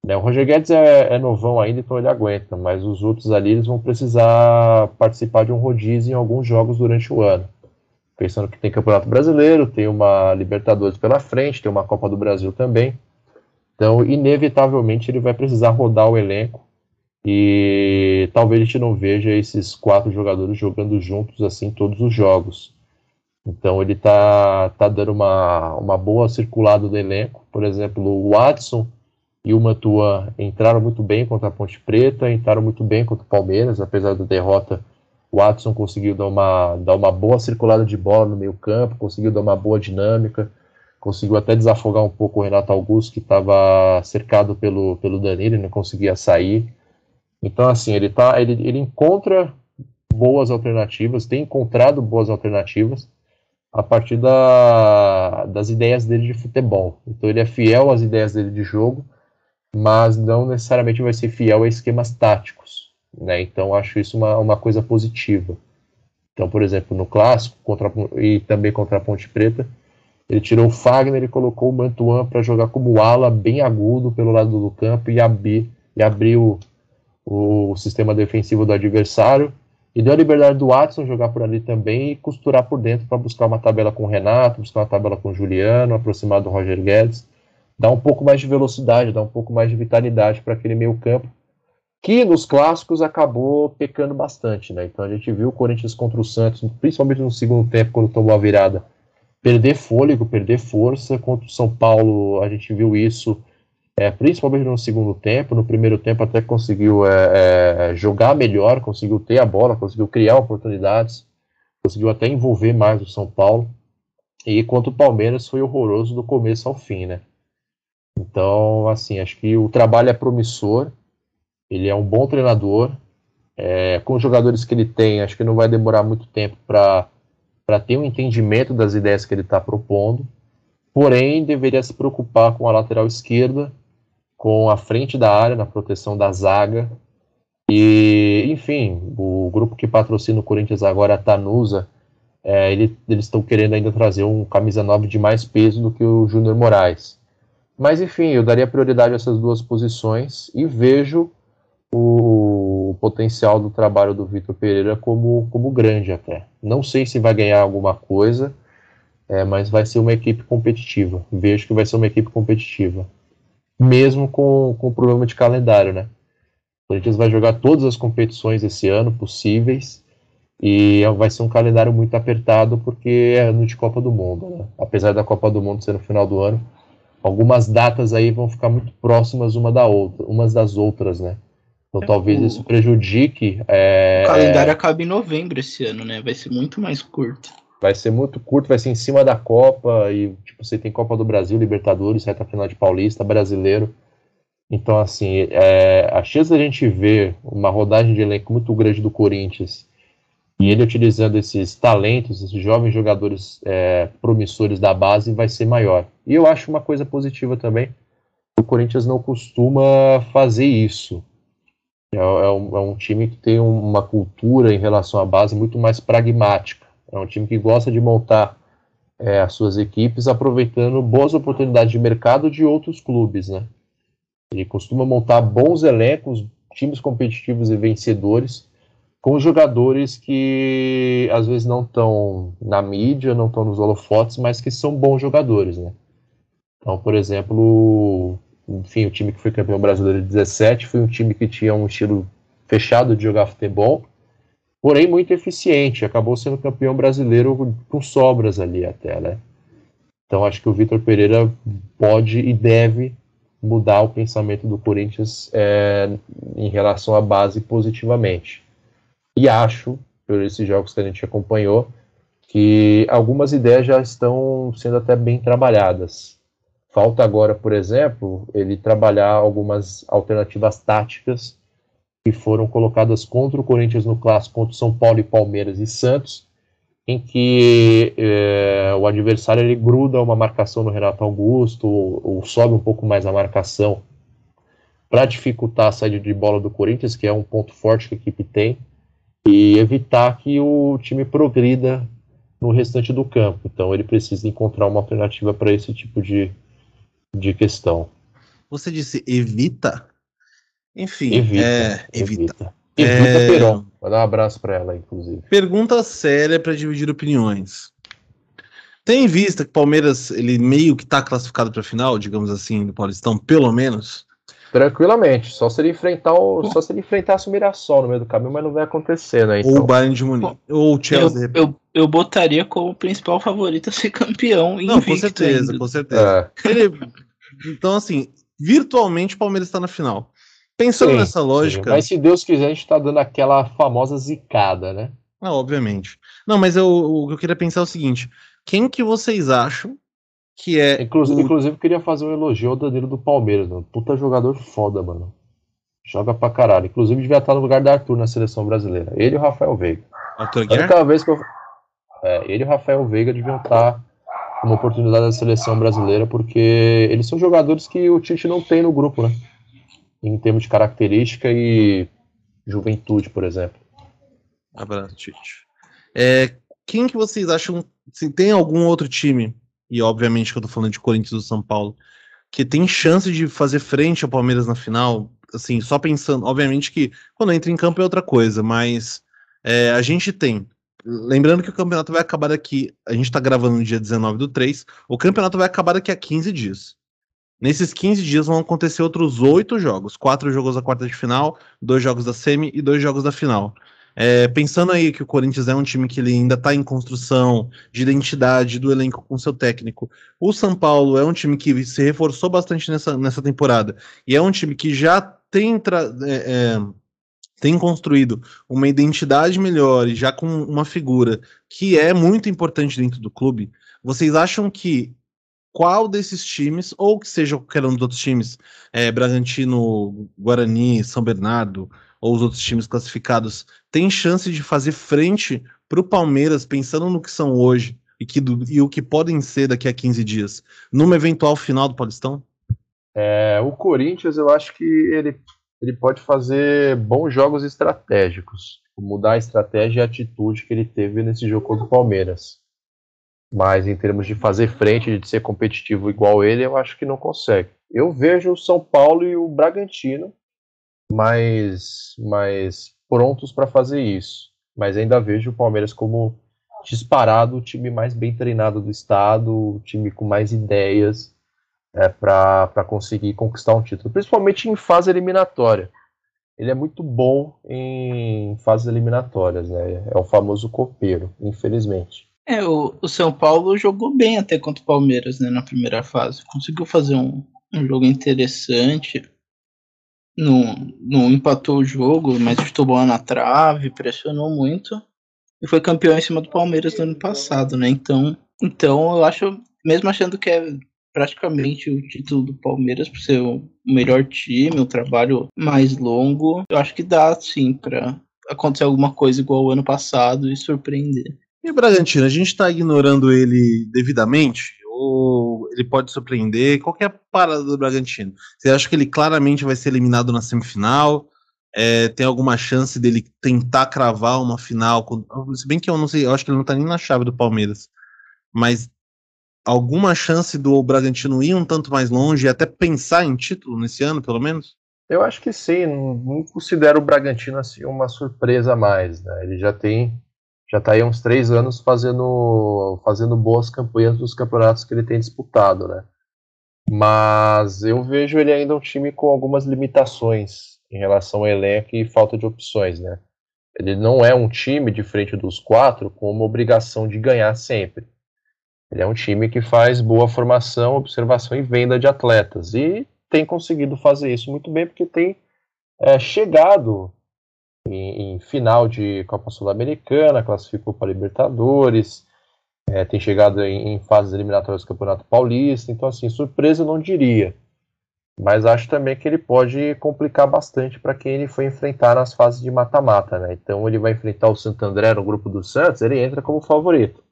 Né? O Roger Guedes é, é, novão ainda, então ele aguenta, mas os outros ali eles vão precisar participar de um rodízio em alguns jogos durante o ano. Pensando que tem Campeonato Brasileiro, tem uma Libertadores pela frente, tem uma Copa do Brasil também. Então, inevitavelmente, ele vai precisar rodar o elenco e talvez a gente não veja esses quatro jogadores jogando juntos assim todos os jogos. Então ele tá, tá dando uma, uma boa circulada do elenco. Por exemplo, o Watson e o Mantua entraram muito bem contra a Ponte Preta, entraram muito bem contra o Palmeiras, apesar da derrota. O Watson conseguiu dar uma, dar uma boa circulada de bola no meio campo, conseguiu dar uma boa dinâmica, conseguiu até desafogar um pouco o Renato Augusto, que estava cercado pelo, pelo Danilo e não conseguia sair. Então, assim, ele, tá, ele, ele encontra boas alternativas, tem encontrado boas alternativas a partir da, das ideias dele de futebol. Então, ele é fiel às ideias dele de jogo, mas não necessariamente vai ser fiel a esquemas táticos. Né? Então, acho isso uma, uma coisa positiva. Então, por exemplo, no clássico contra, e também contra a Ponte Preta, ele tirou o Fagner e colocou o Mantuan para jogar como ala bem agudo pelo lado do campo e abrir e abriu sistema defensivo do adversário e deu a liberdade do Watson jogar por ali também e costurar por dentro para buscar uma tabela com o Renato, buscar uma tabela com o Juliano, aproximar do Roger Guedes, dar um pouco mais de velocidade, dar um pouco mais de vitalidade para aquele meio campo, que nos clássicos acabou pecando bastante, né? Então a gente viu o Corinthians contra o Santos, principalmente no segundo tempo, quando tomou a virada, perder fôlego, perder força. Contra o São Paulo, a gente viu isso é, principalmente no segundo tempo. No primeiro tempo até conseguiu é, é, jogar melhor, conseguiu ter a bola, conseguiu criar oportunidades, conseguiu até envolver mais o São Paulo. E quanto o Palmeiras foi horroroso do começo ao fim, né? Então, assim, acho que o trabalho é promissor. Ele é um bom treinador. É, com os jogadores que ele tem, acho que não vai demorar muito tempo para ter um entendimento das ideias que ele está propondo. Porém, deveria se preocupar com a lateral esquerda com a frente da área na proteção da zaga. E, enfim, o grupo que patrocina o Corinthians agora, a Tanusa, é, ele, eles estão querendo ainda trazer um camisa 9 de mais peso do que o Júnior Moraes. Mas, enfim, eu daria prioridade a essas duas posições e vejo o, potencial do trabalho do Vitor Pereira como, como grande até. Não sei se vai ganhar alguma coisa, é, mas vai ser uma equipe competitiva. Vejo que vai ser uma equipe competitiva mesmo com, com o problema de calendário, né? O Corinthians vai jogar todas as competições esse ano possíveis e vai ser um calendário muito apertado porque é ano de Copa do Mundo, né? Apesar da Copa do Mundo ser no final do ano, algumas datas aí vão ficar muito próximas uma da outra, umas das outras, né? Então é, talvez o... isso prejudique. É... O calendário acaba em novembro esse ano, né? Vai ser muito mais curto vai ser muito curto, vai ser em cima da Copa, e tipo, você tem Copa do Brasil, Libertadores, reta final de Paulista, Brasileiro. Então, assim, é, a chance da gente ver uma rodagem de elenco muito grande do Corinthians e ele utilizando esses talentos, esses jovens jogadores é, promissores da base, vai ser maior. E eu acho uma coisa positiva também, o Corinthians não costuma fazer isso. É, é, um, é um time que tem uma cultura em relação à base muito mais pragmática. É um time que gosta de montar é, as suas equipes aproveitando boas oportunidades de mercado de outros clubes, né? Ele costuma montar bons elencos, times competitivos e vencedores, com jogadores que às vezes não estão na mídia, não estão nos holofotes, mas que são bons jogadores, né? Então, por exemplo, enfim, o time que foi campeão brasileiro de 17 foi um time que tinha um estilo fechado de jogar futebol, porém muito eficiente. Acabou sendo campeão brasileiro com sobras ali até, né? Então acho que o Vitor Pereira pode e deve mudar o pensamento do Corinthians é, em relação à base positivamente. E acho, por esses jogos que a gente acompanhou, que algumas ideias já estão sendo até bem trabalhadas. Falta agora, por exemplo, ele trabalhar algumas alternativas táticas que foram colocadas contra o Corinthians no clássico contra São Paulo e Palmeiras e Santos, em que é, o adversário ele gruda uma marcação no Renato Augusto ou, ou sobe um pouco mais a marcação para dificultar a saída de bola do Corinthians, que é um ponto forte que a equipe tem, e evitar que o time progrida no restante do campo. Então ele precisa encontrar uma alternativa para esse tipo de, de questão. Você disse evita? Enfim, Evita, é, evita. evita. Evita É. Peron. Vou dar um abraço para ela, inclusive. Pergunta séria para dividir opiniões. Tem em vista que o Palmeiras ele meio que tá classificado para final, digamos assim, do Paulistão, pelo menos. Tranquilamente, só se ele enfrentar o, só se ele enfrentasse o Mirassol no meio do caminho, mas não vai acontecer, né? Ou o Então, Bayern de Munique, ou o Eu, Chelsea. repente. eu, eu botaria como principal favorito a ser campeão. Não, com certeza, ainda. com certeza. é, Ele- então, assim, virtualmente o Palmeiras está na final. Pensando sim, nessa lógica, sim. Mas se Deus quiser, a gente tá dando aquela famosa zicada, né? ah, obviamente. Não, mas eu, o que eu queria pensar é o seguinte: quem que vocês acham que é Inclusive, o- inclusive, eu queria fazer um elogio ao Danilo do Palmeiras, mano. Puta jogador foda, mano. Joga pra caralho. Inclusive, devia estar no lugar da Arthur na seleção brasileira. Ele e o Rafael Veiga. Arthur A Guerra? vez que eu. É, ele e o Rafael Veiga deviam estar uma oportunidade da seleção brasileira, porque eles são jogadores que o Tite não tem no grupo, né? Em termos de característica e juventude, por exemplo. Abraço, Tite. É, quem que vocês acham, se tem algum outro time, e obviamente que eu tô falando de Corinthians ou São Paulo, que tem chance de fazer frente ao Palmeiras na final, assim, só pensando, obviamente que quando entra em campo é outra coisa, mas é, a gente tem, lembrando que o campeonato vai acabar daqui, a gente tá gravando no dia 19 do 3, o campeonato vai acabar daqui a 15 dias. Nesses 15 dias vão acontecer outros oito jogos, quatro jogos da quarta de final, dois jogos da semi e dois jogos da final. É, pensando aí que o Corinthians é um time que ele ainda está em construção de identidade do elenco com seu técnico, o São Paulo é um time que se reforçou bastante nessa, nessa temporada e é um time que já tem, é, é, tem construído uma identidade melhor e já com uma figura que é muito importante dentro do clube. Vocês acham que qual desses times, ou que seja qualquer um dos outros times, é, Bragantino, Guarani, São Bernardo, ou os outros times classificados, tem chance de fazer frente para o Palmeiras, pensando no que são hoje e, que e o que podem ser daqui a 15 dias, numa eventual final do Paulistão? É, o Corinthians, eu acho que ele, ele pode fazer bons jogos estratégicos. Mudar a estratégia e a atitude que ele teve nesse jogo contra o Palmeiras. Mas em termos de fazer frente, de ser competitivo igual ele, eu acho que não consegue. Eu vejo o São Paulo e o Bragantino mais, mais prontos para fazer isso. Mas ainda vejo o Palmeiras como disparado o time mais bem treinado do estado, o time com mais ideias é, para conseguir conquistar um título, principalmente em fase eliminatória. Ele é muito bom em fases eliminatórias, né? É o famoso copeiro, infelizmente. É, o, o São Paulo jogou bem até contra o Palmeiras, né, na primeira fase. Conseguiu fazer um, um jogo interessante. Não, não empatou o jogo, mas chutou bola na trave, pressionou muito. E foi campeão em cima do Palmeiras no ano passado, né? Então, então eu acho, mesmo achando que é praticamente o título do Palmeiras por ser o melhor time, um trabalho mais longo, eu acho que dá sim pra acontecer alguma coisa igual o ano passado e surpreender. E o Bragantino, a gente está ignorando ele devidamente? Ou ele pode surpreender? Qualquer parada do Bragantino. Você acha que ele claramente vai ser eliminado na semifinal? É, tem alguma chance dele tentar cravar uma final? Se bem que eu não sei, eu acho que ele não tá nem na chave do Palmeiras. Mas alguma chance do Bragantino ir um tanto mais longe e até pensar em título nesse ano, pelo menos? Eu acho que sim, não, não considero o Bragantino assim uma surpresa a mais, né? Ele já tem já está aí uns três anos fazendo, fazendo boas campanhas nos campeonatos que ele tem disputado, né? Mas eu vejo ele ainda um time com algumas limitações em relação ao elenco e falta de opções, né? Ele não é um time de frente dos quatro com uma obrigação de ganhar sempre. Ele é um time que faz boa formação, observação e venda de atletas e tem conseguido fazer isso muito bem porque tem é, chegado em, em, final de Copa Sul-Americana, classificou para Libertadores, é, tem chegado em, em, fases eliminatórias do Campeonato Paulista, então assim, surpresa eu não diria, mas acho também que ele pode complicar bastante para quem ele foi enfrentar nas fases de mata-mata, né? Então ele vai enfrentar o Santo André no grupo do Santos, ele entra como favorito.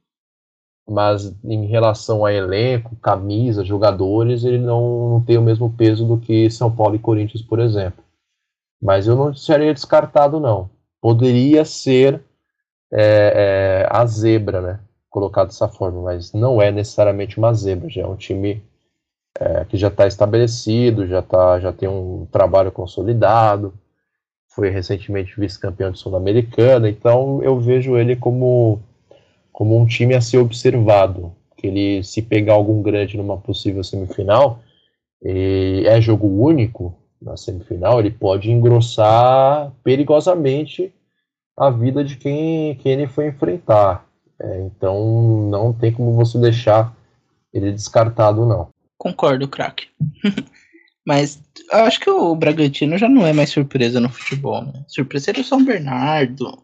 Mas em relação a elenco, camisa, jogadores, ele não, não tem o mesmo peso do que São Paulo e Corinthians, por exemplo. Mas eu não seria descartado, não. Poderia ser é, é, a zebra, né? colocado dessa forma, mas não é necessariamente uma zebra, já é um time é, que já está estabelecido, já, tá, já tem um trabalho consolidado, foi recentemente vice-campeão de Sul-Americana, então eu vejo ele como, como um time a ser observado, que ele se pegar algum grande numa possível semifinal, é jogo único na semifinal, ele pode engrossar perigosamente a vida de quem, quem ele foi enfrentar. É, então não tem como você deixar ele descartado, não. Concordo, craque. [LAUGHS] Mas eu acho que o Bragantino já não é mais surpresa no futebol, né? Surpresa seria o São Bernardo,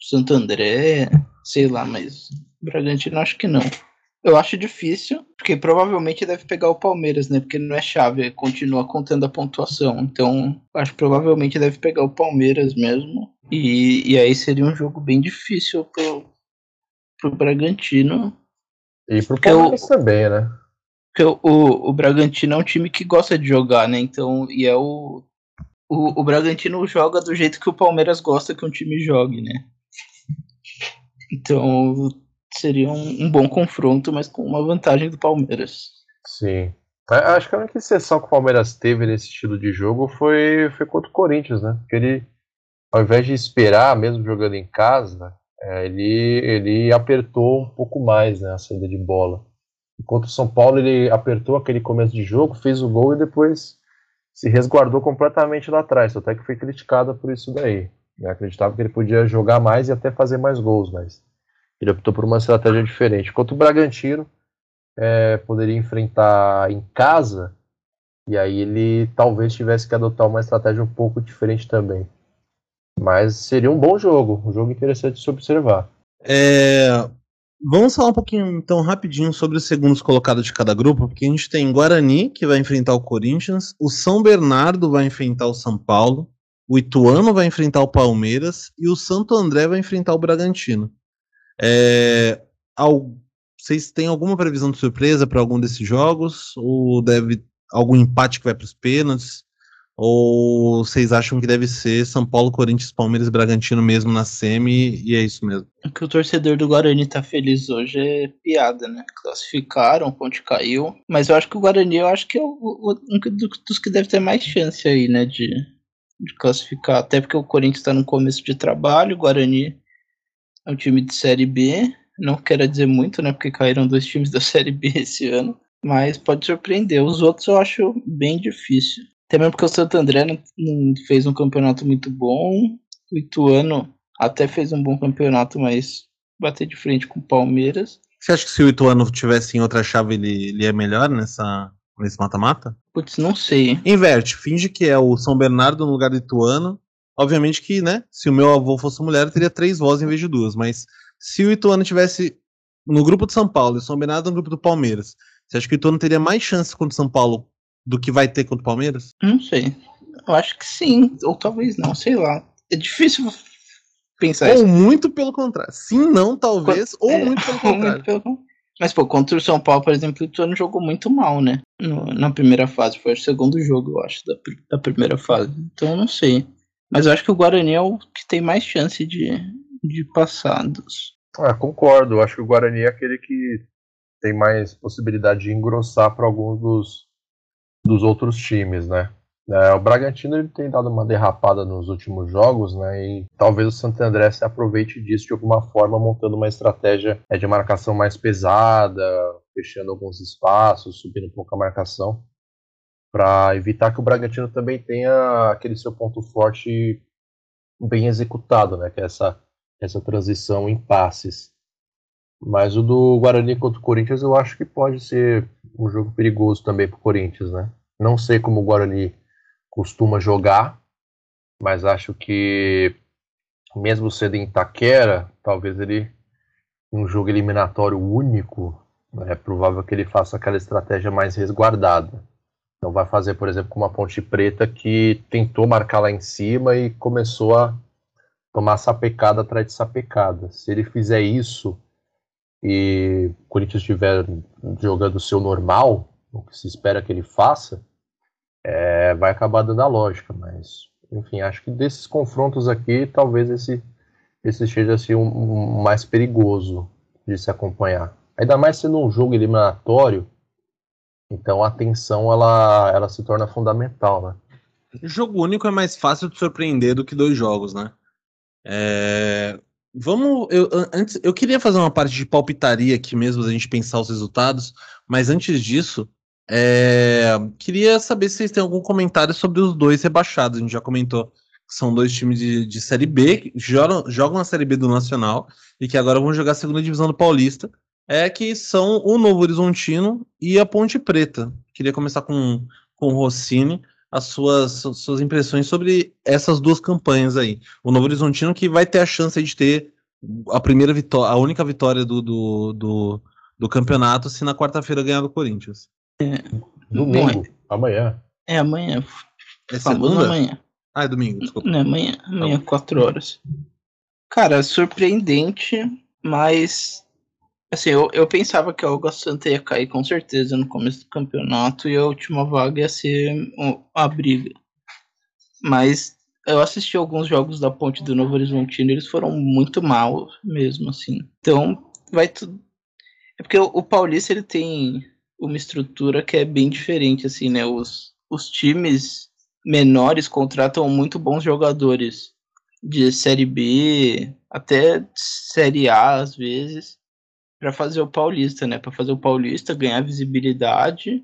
Santo André, sei lá, mas Bragantino acho que não. Eu acho difícil, porque provavelmente deve pegar o Palmeiras, né? Porque não é chave, continua contando a pontuação. Então, acho que provavelmente deve pegar o Palmeiras mesmo. E, e aí seria um jogo bem difícil pro, pro Bragantino. E pro Palmeiras eu, também, né? Porque o, o, o Bragantino é um time que gosta de jogar, né? Então, e é o, o. O Bragantino joga do jeito que o Palmeiras gosta que um time jogue, né? Então, seria um, um bom confronto, mas com uma vantagem do Palmeiras. Sim. Acho que a única exceção que o Palmeiras teve nesse estilo de jogo foi, foi contra o Corinthians, né? Porque ele, ao invés de esperar, mesmo jogando em casa, é, ele, ele apertou um pouco mais né, a saída de bola. Enquanto o São Paulo ele apertou aquele começo de jogo, fez o gol e depois se resguardou completamente lá atrás. Até que foi criticado por isso daí. Eu acreditava que ele podia jogar mais e até fazer mais gols, mas ele optou por uma estratégia diferente. Enquanto o Bragantino é, poderia enfrentar em casa, e aí ele talvez tivesse que adotar uma estratégia um pouco diferente também. Mas seria um bom jogo, um jogo interessante de se observar. É, Vamos falar um pouquinho, então, rapidinho sobre os segundos colocados de cada grupo, porque a gente tem Guarani, que vai enfrentar o Corinthians, o São Bernardo vai enfrentar o São Paulo, o Ituano vai enfrentar o Palmeiras e o Santo André vai enfrentar o Bragantino. É, ao, vocês têm alguma previsão de surpresa para algum desses jogos? Ou deve algum empate que vai para os pênaltis? Ou vocês acham que deve ser São Paulo, Corinthians, Palmeiras Bragantino mesmo na semi e é isso mesmo? O que o torcedor do Guarani tá feliz hoje é piada, né? Classificaram, o ponte caiu. Mas eu acho que o Guarani, eu acho que é um dos que deve ter mais chance aí, né? De, de classificar. Até porque o Corinthians tá no começo de trabalho, o Guarani é um time de Série B. Não quero dizer muito, né? Porque caíram dois times [LAUGHS] da Série B esse ano. Mas pode surpreender. Os outros eu acho bem difícil. Até mesmo porque o Santo André não, não fez um campeonato muito bom. O Ituano até fez um bom campeonato, mas bater de frente com o Palmeiras. Você acha que se o Ituano tivesse em outra chave, ele, ele é melhor nessa, nesse mata-mata? Putz, não sei. Inverte, finge que é o São Bernardo no lugar do Ituano. Obviamente que, né, se o meu avô fosse mulher, eu teria três vozes em vez de duas. Mas se o Ituano tivesse no grupo de São Paulo e o São Bernardo no grupo do Palmeiras, você acha que o Ituano teria mais chance contra o São Paulo do que vai ter contra o Palmeiras? Não sei. Eu acho que sim, ou talvez não, sei lá. É difícil pensar Ou isso. muito pelo contrário. Sim, não, talvez, ou é, muito pelo [LAUGHS] contrário. Pelo... Mas, pô, contra o São Paulo, por exemplo, o Ituano jogou muito mal, né? No, na primeira fase. Foi o segundo jogo, eu acho, da, da primeira fase. Então, eu não sei. Mas eu acho que o Guarani é o que tem mais chance de, de passados. Ah, concordo. Eu acho que o Guarani é aquele que tem mais possibilidade de engrossar para alguns dos, dos outros times, né? É, o Bragantino ele tem dado uma derrapada nos últimos jogos, né? E talvez o Santo André se aproveite disso de alguma forma, montando uma estratégia é, de marcação mais pesada, fechando alguns espaços, subindo um pouco a marcação, para evitar que o Bragantino também tenha aquele seu ponto forte bem executado, né? Que é essa, essa transição em passes. Mas o do Guarani contra o Corinthians eu acho que pode ser um jogo perigoso também para o Corinthians, né? Não sei como o Guarani costuma jogar, mas acho que mesmo sendo em Itaquera, talvez ele um jogo eliminatório único, é provável que ele faça aquela estratégia mais resguardada. Não vai fazer, por exemplo, com uma Ponte Preta que tentou marcar lá em cima e começou a tomar sapecada atrás de sapecada. Se ele fizer isso e o Corinthians estiver jogando o seu normal, o que se espera que ele faça, é, vai acabar dando a lógica, mas enfim, acho que desses confrontos aqui, talvez esse, esse seja assim, um, um mais perigoso de se acompanhar. Ainda mais sendo um jogo eliminatório, então a atenção ela, ela se torna fundamental, né? Jogo único é mais fácil de surpreender do que dois jogos, né? É, Vamos. Eu, antes, eu queria fazer uma parte de palpitaria aqui mesmo, a gente pensar os resultados, mas antes disso, é, queria saber se vocês têm algum comentário sobre os dois rebaixados. A gente já comentou que são dois times de, de Série B, que jogam, jogam na Série B do Nacional e que agora vão jogar a segunda divisão do Paulista. É que são o Novo Horizontino e a Ponte Preta. Queria começar com, com o Rossini as suas, suas impressões sobre essas duas campanhas aí. O Novo Horizontino que vai ter a chance de ter a primeira vitória, a única vitória do, do, do, do campeonato se na quarta-feira ganhar do Corinthians. É, Domingo, amanhã. é amanhã. É segunda? amanhã. Ah, é domingo, desculpa. Não, é amanhã, amanhã, 4 horas. Cara, surpreendente, mas. Assim, eu, eu pensava que a Olga Santa ia cair com certeza no começo do campeonato e a última vaga ia ser a briga. Mas eu assisti alguns jogos da Ponte do Novo Horizontino e eles foram muito mal mesmo, assim. Então, vai tudo. É porque o, o Paulista ele tem uma estrutura que é bem diferente, assim, né? Os, os times menores contratam muito bons jogadores de série B, até série A às vezes, para fazer o Paulista, né? Para fazer o Paulista ganhar visibilidade,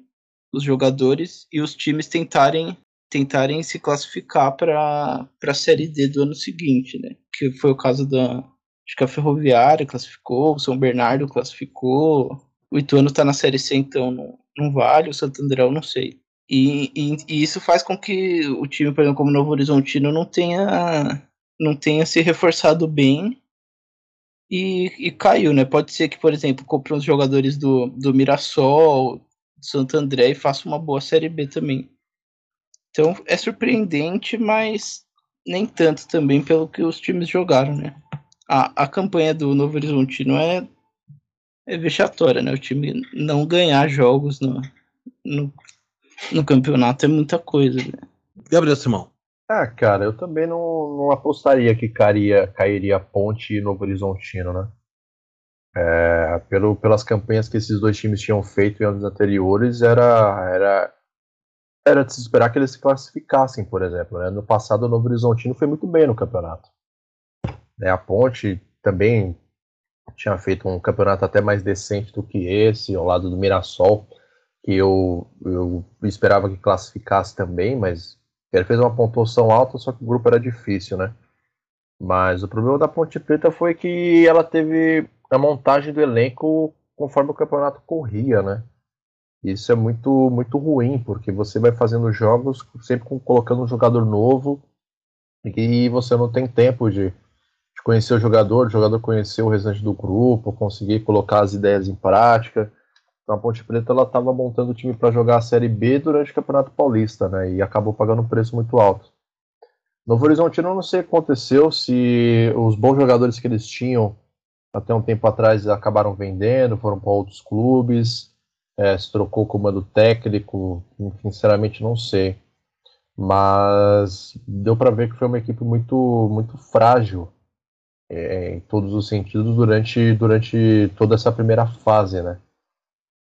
os jogadores e os times tentarem tentarem se classificar para a série D do ano seguinte, né? Que foi o caso da acho que a Ferroviária classificou, o São Bernardo classificou, o Ituano tá na série C então não, não vale, o eu não sei. E, e, e isso faz com que o time, por exemplo, como Novo Horizontino, não tenha, não tenha se reforçado bem e, e caiu, né? Pode ser que, por exemplo, compre uns jogadores do, do Mirassol, do Santo André e faça uma boa Série B também. Então é surpreendente, mas nem tanto também pelo que os times jogaram, né? A, a campanha do Novo Horizontino é, é vexatória, né? O time não ganhar jogos no, no, no campeonato é muita coisa, né? Gabriel Simão. Ah, cara, eu também não, não apostaria que cairia, cairia Ponte e Novo Horizontino, né? É, pelo, pelas campanhas que esses dois times tinham feito em anos anteriores, era, era, era de se esperar que eles se classificassem, por exemplo. Né? No passado, o Novo Horizontino foi muito bem no campeonato. Né, a Ponte também tinha feito um campeonato até mais decente do que esse, ao lado do Mirassol, que eu, eu esperava que classificasse também, mas ele fez uma pontuação alta, só que o grupo era difícil, né? Mas o problema da Ponte Preta foi que ela teve a montagem do elenco conforme o campeonato corria, né? Isso é muito, muito ruim, porque você vai fazendo jogos sempre colocando um jogador novo e você não tem tempo de, de conhecer o jogador, o jogador conhecer o restante do grupo, conseguir colocar as ideias em prática. Então a Ponte Preta ela estava montando o time para jogar a Série B durante o Campeonato Paulista, né? E acabou pagando um preço muito alto. Novo Horizontino, eu não sei o que aconteceu, se os bons jogadores que eles tinham até um tempo atrás acabaram vendendo, foram para outros clubes, é, se trocou o comando técnico, sinceramente não sei. Mas deu para ver que foi uma equipe muito, muito frágil é, em todos os sentidos durante, durante toda essa primeira fase, né?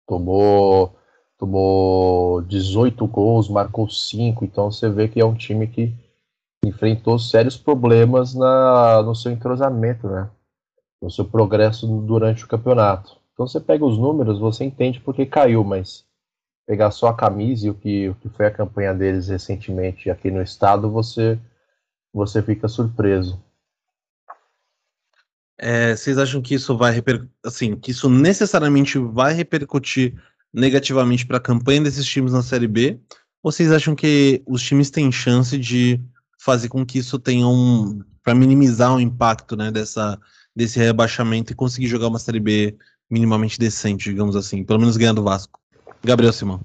Tomou, tomou 18 gols, marcou 5, então você vê que é um time que enfrentou sérios problemas na, no seu entrosamento, né? No seu progresso durante o campeonato. Então você pega os números, você entende porque caiu, mas pegar só a camisa e o que, o que foi a campanha deles recentemente aqui no estado, você, você fica surpreso. É, vocês acham que isso vai assim, que isso necessariamente vai repercutir negativamente para a campanha desses times na Série B? Ou vocês acham que os times têm chance de fazer com que isso tenha um para minimizar o impacto, né, dessa desse rebaixamento e conseguir jogar uma Série B minimamente decente, digamos assim, pelo menos ganhar do Vasco? Gabriel Simão.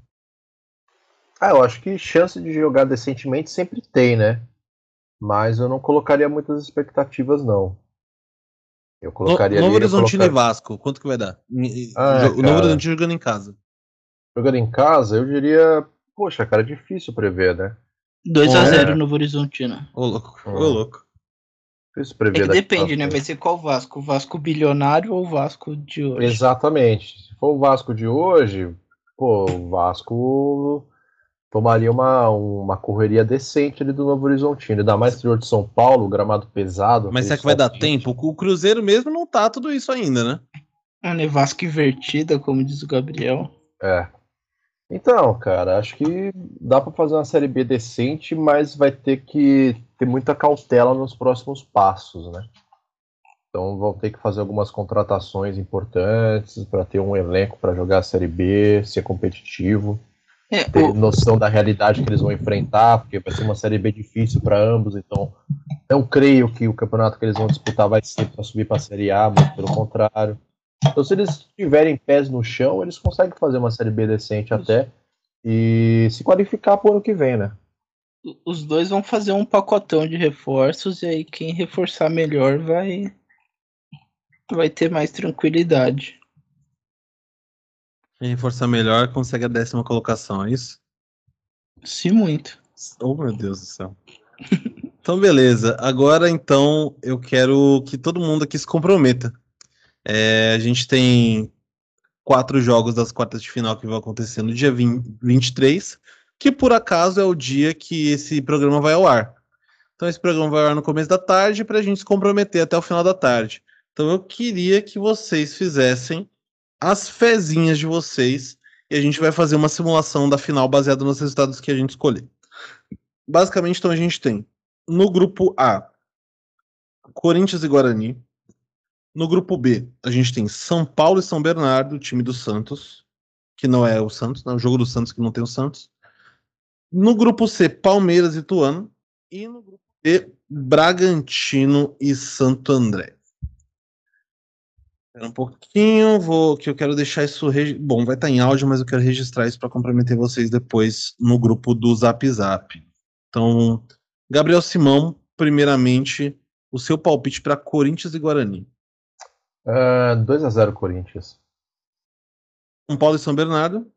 Ah, eu acho que chance de jogar decentemente sempre tem, né? Mas eu não colocaria muitas expectativas, não. Eu No, colocaria Novo ali, eu Horizontino e colocar- Vasco, quanto que vai dar? Ah, o Novo cara. Horizontino jogando em casa. Jogando em casa, eu diria, poxa, cara, é difícil prever, né? 2 a É. 0 no Novo Horizontino. Ô louco, ô Hum. louco. É prevê que daqui depende, né? Vai ser qual Vasco? O Vasco bilionário ou o Vasco de hoje? Exatamente. Se for o Vasco de hoje, pô, o Vasco tomaria uma, uma correria decente ali do Novo Horizontino. Ainda mais interior de São Paulo, gramado pesado. Mas será que vai dar tempo? O Cruzeiro mesmo não tá tudo isso ainda, né? Ah, né? Vasco invertida, como diz o Gabriel. É. Então, cara, acho que dá pra fazer uma série B decente, mas vai ter que ter muita cautela nos próximos passos, né? Então vão ter que fazer algumas contratações importantes para ter um elenco para jogar a série B, ser competitivo, É, ter o- noção da realidade que eles vão enfrentar, porque vai ser uma série B difícil para ambos, então não creio que o campeonato que eles vão disputar vai ser para subir para a série A, muito pelo contrário. Então, se eles tiverem pés no chão, eles conseguem fazer uma série B decente até e se qualificar pro ano que vem, né? os dois vão fazer um pacotão de reforços e aí quem reforçar melhor vai vai ter mais tranquilidade. Quem reforçar melhor consegue a décima colocação, é isso? Se muito. Oh, meu Deus do céu. [LAUGHS] Então, beleza. Agora, então, eu quero que todo mundo aqui se comprometa. É, a gente tem quatro jogos das quartas de final que vão acontecer no dia 20, 23, que por acaso é o dia que esse programa vai ao ar. Então, esse programa vai ao ar no começo da tarde para a gente se comprometer até o final da tarde. Então, eu queria que vocês fizessem as fezinhas de vocês e a gente vai fazer uma simulação da final baseada nos resultados que a gente escolher. Basicamente, então, a gente tem no grupo A Corinthians e Guarani. No grupo B, a gente tem São Paulo e São Bernardo, time do Santos, que não é o Santos, né? O jogo do Santos que não tem o Santos. No grupo C, Palmeiras e Ituano. E no grupo D, Bragantino e Santo André. Espera um pouquinho, vou que eu quero deixar isso. regi- Bom, vai estar em áudio, mas eu quero registrar isso para comprometer vocês depois no grupo do Zap Zap. Então, Gabriel Simão, primeiramente, o seu palpite para Corinthians e Guarani. Ah, 2 a 0 Corinthians. São Paulo e São Bernardo.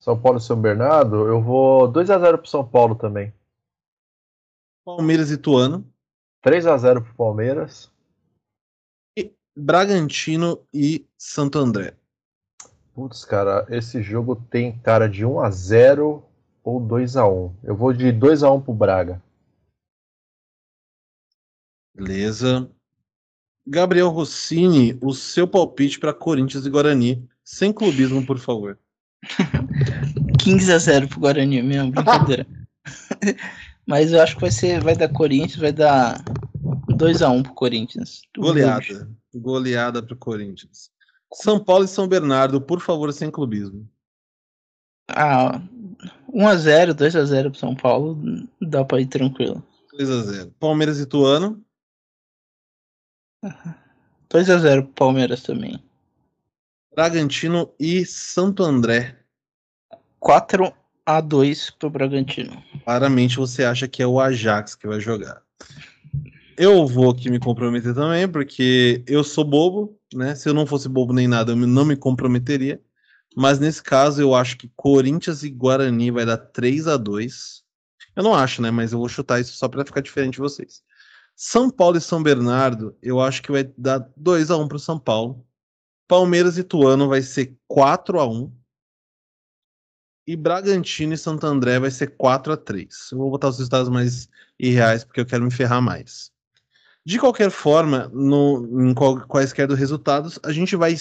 São Paulo e São Bernardo, eu vou 2 a 0 pro São Paulo também. Palmeiras e Ituano. 3 a 0 pro Palmeiras. Bragantino e Santo André. Putz, cara, esse jogo tem cara de 1 a 0 ou 2 a 1. Eu vou de 2 a 1 pro Braga. Beleza. Gabriel Rossini, o seu palpite para Corinthians e Guarani. Sem clubismo, por favor. [LAUGHS] 15 a 0 pro Guarani mesmo, brincadeira. [LAUGHS] Mas eu acho que vai ser, vai dar Corinthians, vai dar 2 a 1 pro Corinthians. Goleada. Goleada para Corinthians. São Paulo e São Bernardo, por favor, sem clubismo. Ah, 1 a 0, 2 a 0 pro São Paulo, dá pra ir tranquilo. 2 a 0. Palmeiras e Ituano. 2 a 0 pro Palmeiras também. Bragantino e Santo André. 4 a 2 pro Bragantino. Claramente você acha que é o Ajax que vai jogar. Eu vou aqui me comprometer também, porque eu sou bobo, né? Se eu não fosse bobo nem nada, eu não me comprometeria. Mas nesse caso, eu acho que Corinthians e Guarani vai dar 3 a 2 Eu não acho, né? Mas eu vou chutar isso só para ficar diferente de vocês. São Paulo e São Bernardo, eu acho que vai dar 2 a 1 pro São Paulo. Palmeiras e Tuano vai ser 4 a 1 E Bragantino e Santo André vai ser 4 a 3 Eu vou botar os resultados mais irreais porque eu quero me ferrar mais. De qualquer forma, no, em qual- quaisquer dos resultados, a gente vai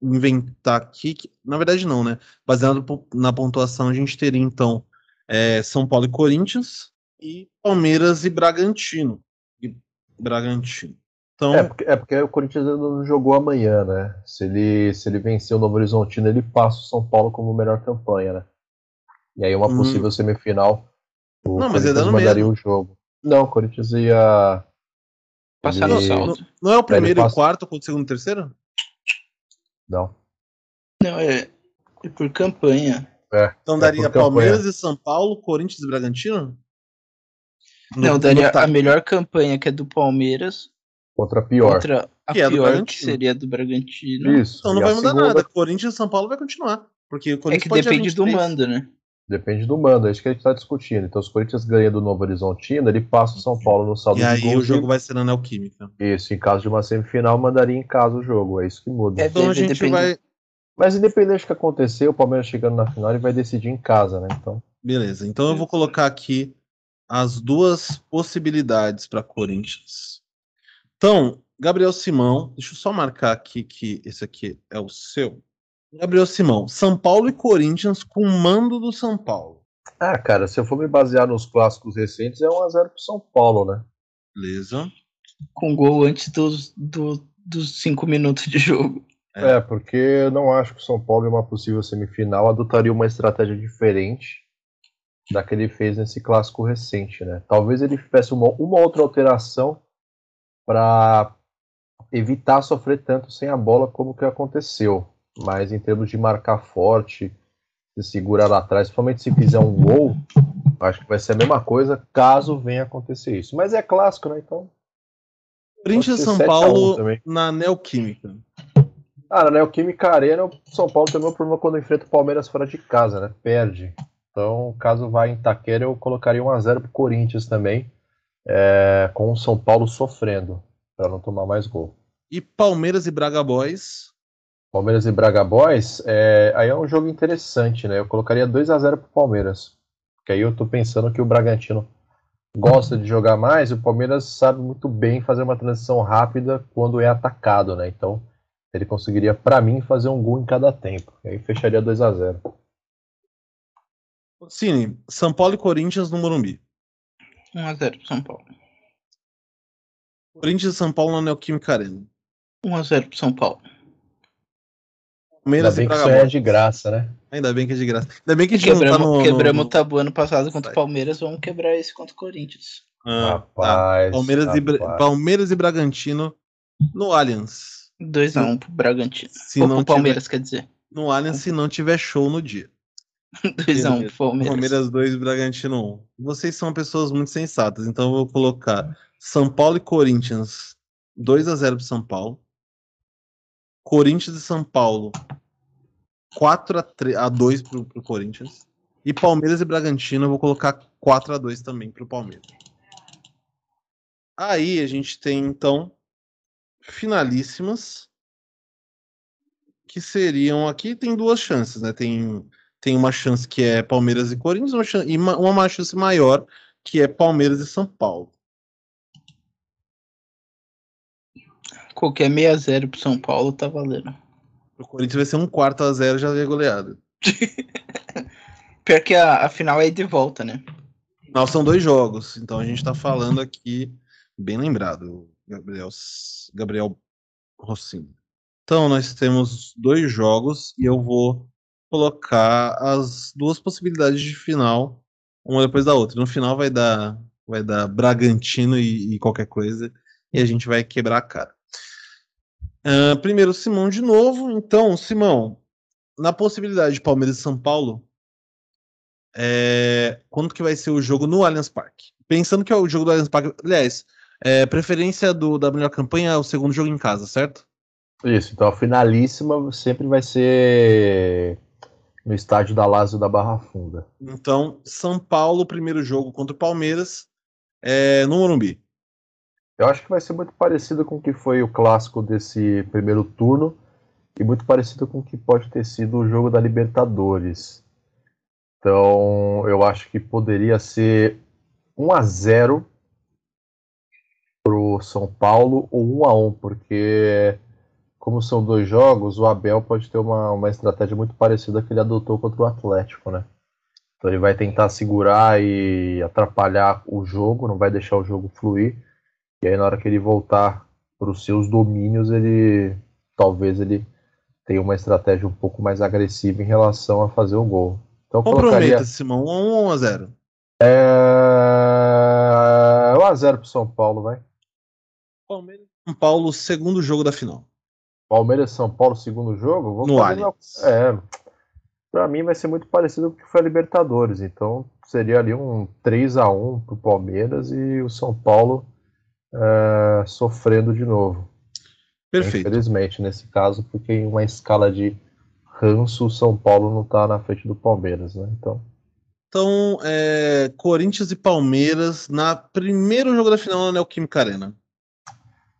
inventar aqui, que- na verdade não, né? Baseado na pontuação, a gente teria então é, São Paulo e Corinthians e Palmeiras e Bragantino. E Bragantino. Então, É porque, é porque o Corinthians ainda não jogou amanhã, né? Se ele, se ele vencer o Novo Horizontino, ele passa o São Paulo como melhor campanha, né? E aí uma Hum. possível semifinal, o Não, mas ia Corinthians dar no mandaria mesmo. o jogo. Não, o Corinthians ia... Passar Ele- no saldo. não é o primeiro e o passa- quarto contra o segundo e o terceiro? Não. Não, é, é por campanha. É, Então É daria por campanha. Palmeiras e São Paulo, Corinthians e Bragantino? No- Não, daria a melhor campanha que é do Palmeiras contra a pior. contra a Que é pior que seria do Bragantino. Isso. Então não e vai mudar segunda- nada. Corinthians e São Paulo vai continuar. Porque o É Corinthians que pode dia depende do 23. mando, né? Depende do mando, é isso que a gente está discutindo. Então, se o Corinthians ganha do Novo Horizontino, ele passa o São Paulo no saldo E de aí gols o jogo e- vai ser na Neoquímica. Isso, em caso de uma semifinal, mandaria em casa o jogo. É isso que muda. É, Então a gente depender. vai. Mas independente do que acontecer, o Palmeiras chegando na final, ele vai decidir em casa, né? Então, Beleza, então eu vou colocar aqui as duas possibilidades para Corinthians. Então, Gabriel Simão, deixa eu só marcar aqui que esse aqui é o seu. Gabriel Simão, São Paulo e Corinthians com mando do São Paulo. ah, cara, se eu for me basear nos clássicos recentes, é 1x0 pro São Paulo, né? Beleza. Com gol antes dos, do- dos cinco minutos de jogo. É. É. porque eu não acho que o São Paulo, em uma possível semifinal, adotaria uma estratégia diferente da que ele fez nesse clássico recente, né? Talvez ele fizesse uma, uma outra alteração para evitar sofrer tanto sem a bola como que aconteceu. Mas em termos de marcar forte, se segurar lá atrás, principalmente se fizer um gol, acho que vai ser a mesma coisa caso venha acontecer isso. Mas é clássico, né? Então. Corinthians e São ser 7 a 1 Paulo na Neoquímica. Ah, na Neoquímica Arena, o São Paulo tem o mesmo problema quando enfrenta o Palmeiras fora de casa, né? Perde. Então, caso vá em Taquera, eu colocaria 1x0 pro Corinthians também, é, com o São Paulo sofrendo, para não tomar mais gol. E Palmeiras e Braga Boys. Palmeiras e Braga Boys, é, aí é um jogo interessante, né? Eu colocaria 2x0 pro Palmeiras. Porque aí eu tô pensando que o Bragantino gosta de jogar mais e o Palmeiras sabe muito bem fazer uma transição rápida quando é atacado, né? Então, ele conseguiria, para mim, fazer um gol em cada tempo. E aí fecharia 2x0. Cine, São Paulo e Corinthians no Morumbi. 1x0 pro São Paulo. Corinthians e São Paulo na Neoquímica Arena. 1x0 pro São Paulo. Ainda Palmeiras e bem que isso é de graça, né? Ainda bem que é de graça. Ainda bem que a gente não Quebramos, tá no, quebramos no, o tabu ano passado contra o. Palmeiras, vamos quebrar esse contra o Corinthians. Ah, tá. Rapaz. Palmeiras, e, Bra- rapaz. Palmeiras e Bragantino no Allianz. 2x1 pro Bragantino. Se Ou não pro Palmeiras, quer dizer. No Allianz, se não tiver show no dia. [LAUGHS] 2x1 pro Palmeiras. Palmeiras 2 e Bragantino 1. Vocês são pessoas muito sensatas, então eu vou colocar São Paulo e Corinthians 2 a 0 pro São Paulo. Corinthians e São Paulo 4 a, 3, a 2 pro, pro Corinthians. E Palmeiras e Bragantino eu vou colocar 4 a 2 também pro Palmeiras. Aí a gente tem então finalíssimas que seriam aqui tem duas chances, né? Tem tem uma chance que é Palmeiras e Corinthians uma chan- e uma, uma chance maior que é Palmeiras e São Paulo. Qualquer 6x0 pro São Paulo tá valendo. O Corinthians vai ser um quarto a zero já é goleado. [LAUGHS] Pior que a, a final é de volta, né? Não, são dois jogos, então a gente tá falando aqui, bem lembrado, Gabriel, Gabriel Rossini. Então nós temos dois jogos e eu vou colocar as duas possibilidades de final, uma depois da outra. No final vai dar, vai dar Bragantino e, e qualquer coisa, e a gente vai quebrar a cara. Ah, primeiro, Simão de novo. Então, Simão, na possibilidade de Palmeiras e São Paulo, é, quando que vai ser o jogo no Allianz Parque? Pensando que é o jogo do Allianz Parque. Aliás, é, preferência do, da melhor campanha é o segundo jogo em casa, certo? Isso, então a finalíssima sempre vai ser no estádio da Lazio da Barra Funda. Então, São Paulo, primeiro jogo contra o Palmeiras, é, no Morumbi. Eu acho que vai ser muito parecido com o que foi o clássico desse primeiro turno e muito parecido com o que pode ter sido o jogo da Libertadores. Então, eu acho que poderia ser 1 a 0 pro São Paulo ou 1 a 1, porque como são dois jogos, o Abel pode ter uma, uma estratégia muito parecida que ele adotou contra o Atlético, né? Então ele vai tentar segurar e atrapalhar o jogo, não vai deixar o jogo fluir. E aí na hora que ele voltar para os seus domínios, ele talvez ele tenha uma estratégia um pouco mais agressiva em relação a fazer o gol. Então eu colocaria Comprometa, Simão. 1 ou 1 a 0 é... 1 a 0 pro São Paulo, vai. Palmeiras e São Paulo, segundo jogo da final. Palmeiras e São Paulo, segundo jogo, vou No Allianz. É, pra mim vai ser muito parecido com o que foi a Libertadores. Então seria ali um 3 a 1 pro Palmeiras e o São Paulo é, sofrendo de novo. Perfeito. Infelizmente, nesse caso, porque em uma escala de ranço, o São Paulo não tá na frente do Palmeiras, né? Então, Então, é, Corinthians e Palmeiras na primeiro jogo da final na Neoquímica Arena.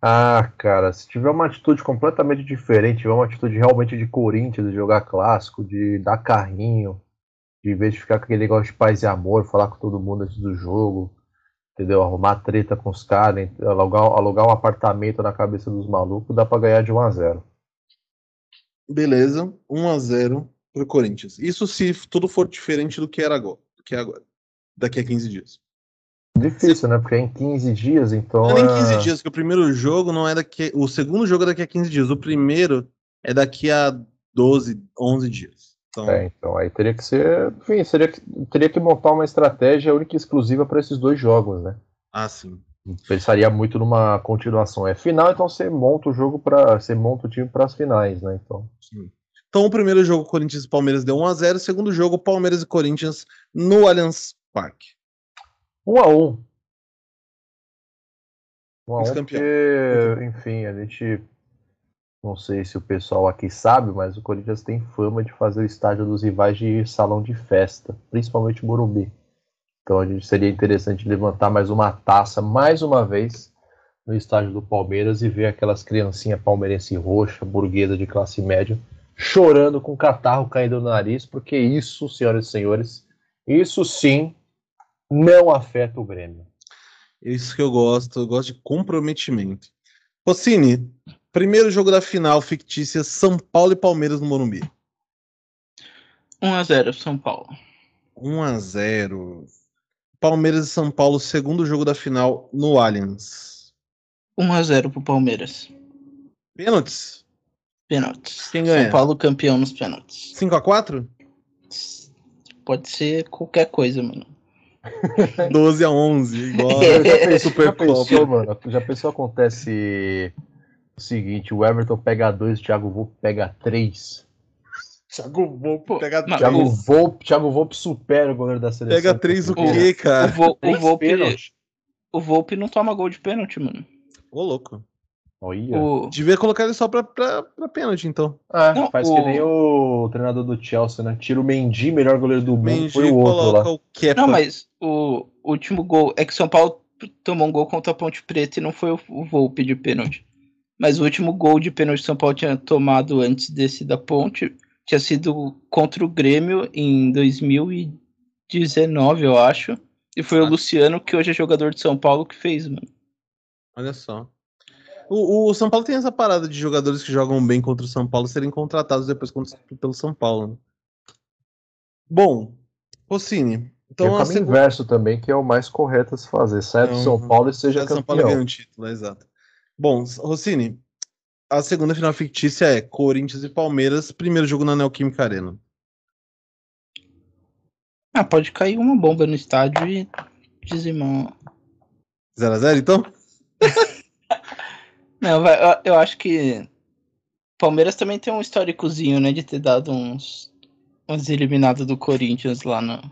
Ah, cara, se tiver uma atitude completamente diferente, tiver uma atitude realmente de Corinthians, de jogar clássico, de dar carrinho, de em vez de ficar com aquele negócio de paz e amor, falar com todo mundo antes do jogo, entendeu? Arrumar treta com os caras, alugar, alugar um apartamento na cabeça dos malucos, dá pra ganhar de 1 a 0 Beleza, 1 a 0 pro Corinthians. Isso se tudo for diferente do que era agora, do que é agora, daqui a 15 dias. Difícil, né? Porque é em 15 dias, então. Não é nem é- 15 dias, que o primeiro jogo não é daqui. O segundo jogo é daqui a 15 dias. O primeiro é daqui a 12, 11 dias. Então, É, então aí teria que ser. Enfim, seria que, teria que montar uma estratégia única e exclusiva para esses dois jogos, né? ah, sim. Pensaria muito numa continuação. É final, então você monta o jogo para. Você monta o time para as finais, né? Então. sim. Então, o primeiro jogo, Corinthians e Palmeiras deu 1x0. O segundo jogo, Palmeiras e Corinthians no Allianz Parque. Um a um. Um a um, Vice-campeão. porque, enfim, a gente. Não sei se o pessoal aqui sabe, mas o Corinthians tem fama de fazer o estádio dos rivais de salão de festa, principalmente Morumbi. Então a gente seria interessante levantar mais uma taça, mais uma vez, no estádio do Palmeiras e ver aquelas criancinhas palmeirense roxa, burguesa de classe média, chorando com catarro caindo no nariz, porque isso, senhoras e senhores, isso sim não afeta o Grêmio. Isso que eu gosto. Eu gosto de comprometimento. Rossini, primeiro jogo da final fictícia São Paulo e Palmeiras no Morumbi. 1x0 São Paulo. 1x0. Palmeiras e São Paulo, segundo jogo da final no Allianz. 1x0 pro Palmeiras. Pênaltis? Pênaltis. Quem ganha? São Paulo campeão nos pênaltis. 5x4? Pode ser qualquer coisa, mano. [LAUGHS] 12 a 11, igual. [LAUGHS] Já pensou, Super [LAUGHS] já pensou, mano? Já pensou acontece seguinte, o Everton pega dois, o Thiago Volpe pega três. Thiago Volpe pega Mas Thiago o- Volpe, Thiago Volpe supera o goleiro da seleção. Pega 3 o O- quê, O, cara? Vol, o, Três Volpe, pênalti. o Volpe não toma gol de pênalti, mano. Ô, louco. Olha. O, Devia colocar ele só pra, pra, pra pênalti, então. Ah, Não, faz o- que nem o treinador do Chelsea, né? Tira o Mendy, melhor goleiro do mundo, Mendy foi o outro lá. o não, mas o último gol é que São Paulo tomou um gol contra a Ponte Preta e não foi o, o Volpe de pênalti. Mas o último gol de pênalti que São Paulo tinha tomado antes desse da Ponte tinha sido contra o Grêmio em 2019, eu acho. E foi o. Luciano, que hoje é jogador de São Paulo, que fez, mano. Olha só. O, o São Paulo tem essa parada de jogadores que jogam bem contra o São Paulo serem contratados depois contra- pelo São Paulo. né? Bom, Rossini. Tem Então o caminho segunda. inverso também, que é o mais correto a se fazer. Sai do São Paulo e seja Já São Paulo campeão. ganha um título, é exato. Bom, Rossini, a segunda final fictícia é Corinthians e Palmeiras, primeiro jogo na Neoquímica Arena. Ah, pode cair uma bomba no estádio e dizimar. 0x0, então? [LAUGHS] Não, eu, acho que Palmeiras também tem um históricozinho, né, de ter dado uns, uns eliminados do Corinthians lá no,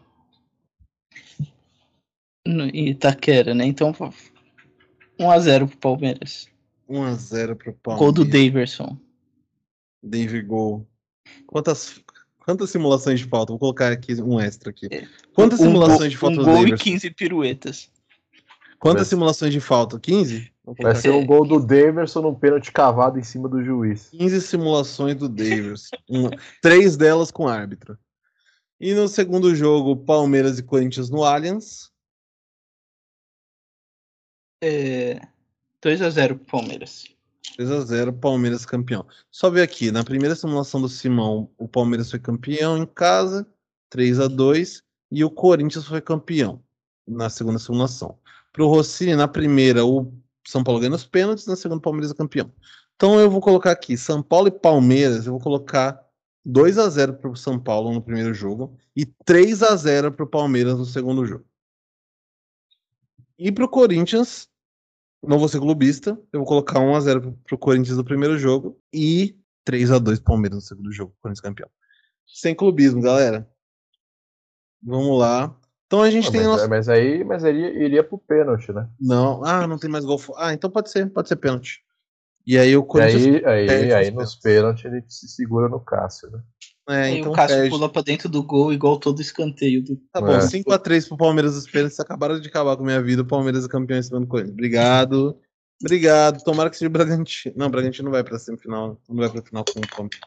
no Itaquera, né? Então 1x0 pro Palmeiras. 1x0 pro Palmeiras. Gol do Daverson. David Gol. Quantas, quantas simulações de falta? Vou colocar aqui um extra aqui. É. Quantas Um simulações gol- de falta um do gol e Daverson? 15 piruetas. Quantas Vai- simulações de falta? 15? Vou Vai ser um gol do Daverson num pênalti cavado em cima do juiz. 15 simulações do Davis. [LAUGHS] Um- três delas com árbitro. E no segundo jogo, Palmeiras e Corinthians no Allianz. É, 2x0 pro Palmeiras. 3x0, Palmeiras campeão. Só ver aqui, na primeira simulação do Simão, o Palmeiras foi campeão em casa, 3x2, e o Corinthians foi campeão na segunda simulação. Pro Rossini, na primeira, o São Paulo ganha nos pênaltis, na segunda, o Palmeiras é campeão. Então eu vou colocar aqui, São Paulo e Palmeiras, eu vou colocar 2x0 pro São Paulo no primeiro jogo e 3x0 pro Palmeiras no segundo jogo. E pro Corinthians, não vou ser clubista, eu vou colocar 1x0 pro, Corinthians no primeiro jogo e 3x2 Palmeiras no segundo jogo, Corinthians campeão. Sem clubismo, galera. Vamos lá. Então a gente Ah, tem mas, nosso... mas aí, mas aí iria pro pênalti, né? Não, ah, não tem mais gol. Ah, então pode ser, pode ser pênalti. E aí o E Corinthians. aí, aí, aí nos nos pênaltis ele se segura no Cássio, né? É, Aí então o Cássio perde. pula pra dentro do gol igual todo escanteio. Do... Tá bom, É. 5x3 pro Palmeiras dos pênaltis. Acabaram de acabar com a minha vida. O Palmeiras é campeão em cima do Corinthians. Obrigado. Obrigado. Tomara que seja o Bragantino. Não, o Bragantino não vai pra semifinal. Não vai pra final com o Palmeiras.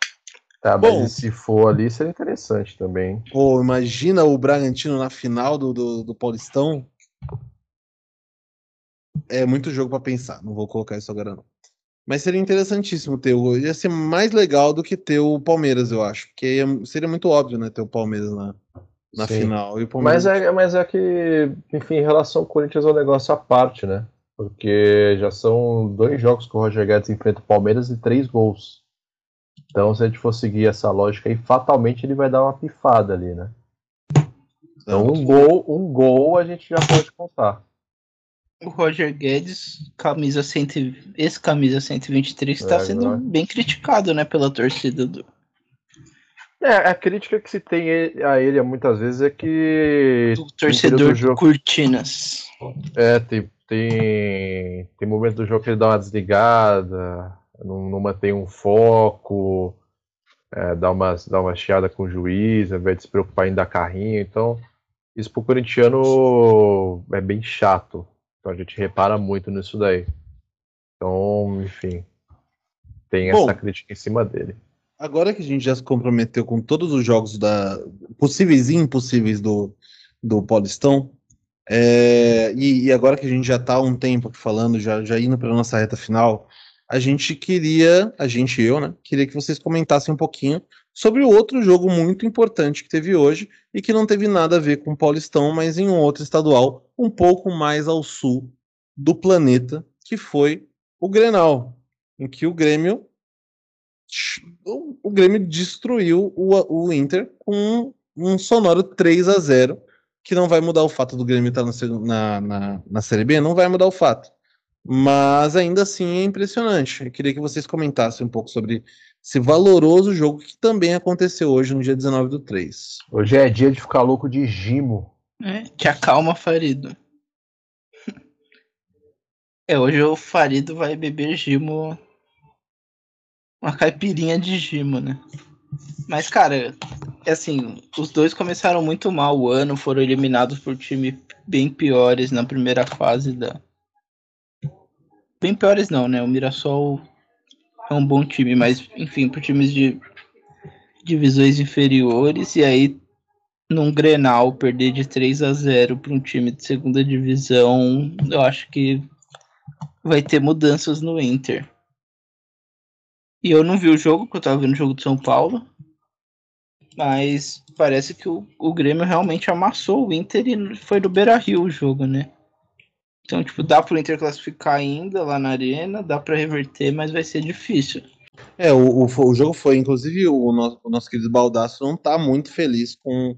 Tá, Bom. mas e se for ali, seria interessante também. Pô, imagina o Bragantino na final do, do, do Paulistão. É muito jogo pra pensar. Não vou colocar isso agora, não. Mas seria interessantíssimo ter o. Ia ser mais legal do que ter o Palmeiras, eu acho. Porque ia- seria muito óbvio, né? Ter o Palmeiras na, na Sim. final. E o Palmeiras. Mas é, mas é que, enfim, em relação ao Corinthians é um negócio à parte, né? Porque já são dois jogos que o Roger Guedes enfrenta o Palmeiras e três gols. Então, se a gente for seguir essa lógica aí, fatalmente ele vai dar uma pifada ali, né? Então, um gol, um gol a gente já pode contar. O Roger Guedes, camisa 100, esse camisa 123, está É, sendo bem criticado, né, pela torcida do. É, a crítica que se tem a ele muitas vezes é que período torcedor do Cortinas. É, tem, tem, tem momentos do jogo que ele dá uma desligada, não, não mantém um foco, é, dá, uma, dá uma chiada com o juiz, ao invés de se preocupar em dar carrinho. Então, isso pro corintiano é bem chato. Então a gente repara muito nisso daí. Então, enfim, tem Bom. essa crítica em cima dele. Agora que a gente já se comprometeu com todos os jogos da possíveis e impossíveis do, do Paulistão, é, e, e agora que a gente já está há um tempo aqui falando, já, já indo para nossa reta final, a gente queria, a gente e eu, né, queria que vocês comentassem um pouquinho sobre o outro jogo muito importante que teve hoje e que não teve nada a ver com o Paulistão, mas em um outro estadual, um pouco mais ao sul do planeta, que foi o Grenal, em que o Grêmio o, Grêmio destruiu o, o Inter com um sonoro 3 a 0 que não vai mudar o fato do Grêmio estar na, seg- na, na, na Série B, não vai mudar o fato. Mas ainda assim é impressionante. Eu queria que vocês comentassem um pouco sobre esse valoroso jogo que também aconteceu hoje, no dia 19 do 3. Hoje é dia de ficar louco de gimo. É, te acalma, Farido. É, hoje o Farido vai beber gimo. Uma caipirinha de gimo, né? Mas, cara, é assim, os dois começaram muito mal o ano, foram eliminados por times bem piores na primeira fase da. Bem piores não, né? O Mirassol é um bom time, mas enfim, por times de divisões inferiores, e aí num Grenal perder de 3 a 0 para um time de segunda divisão, eu acho que vai ter mudanças no Inter. E eu não vi o jogo, porque eu tava vendo o jogo de São Paulo. Mas parece que o, o Grêmio realmente amassou o Inter e foi do Beira Rio o jogo, né? Então, tipo, dá pro Inter classificar ainda lá na arena, dá pra reverter, mas vai ser difícil. É, o, o, o jogo foi, inclusive, o nosso, o nosso querido Baldaço não tá muito feliz com.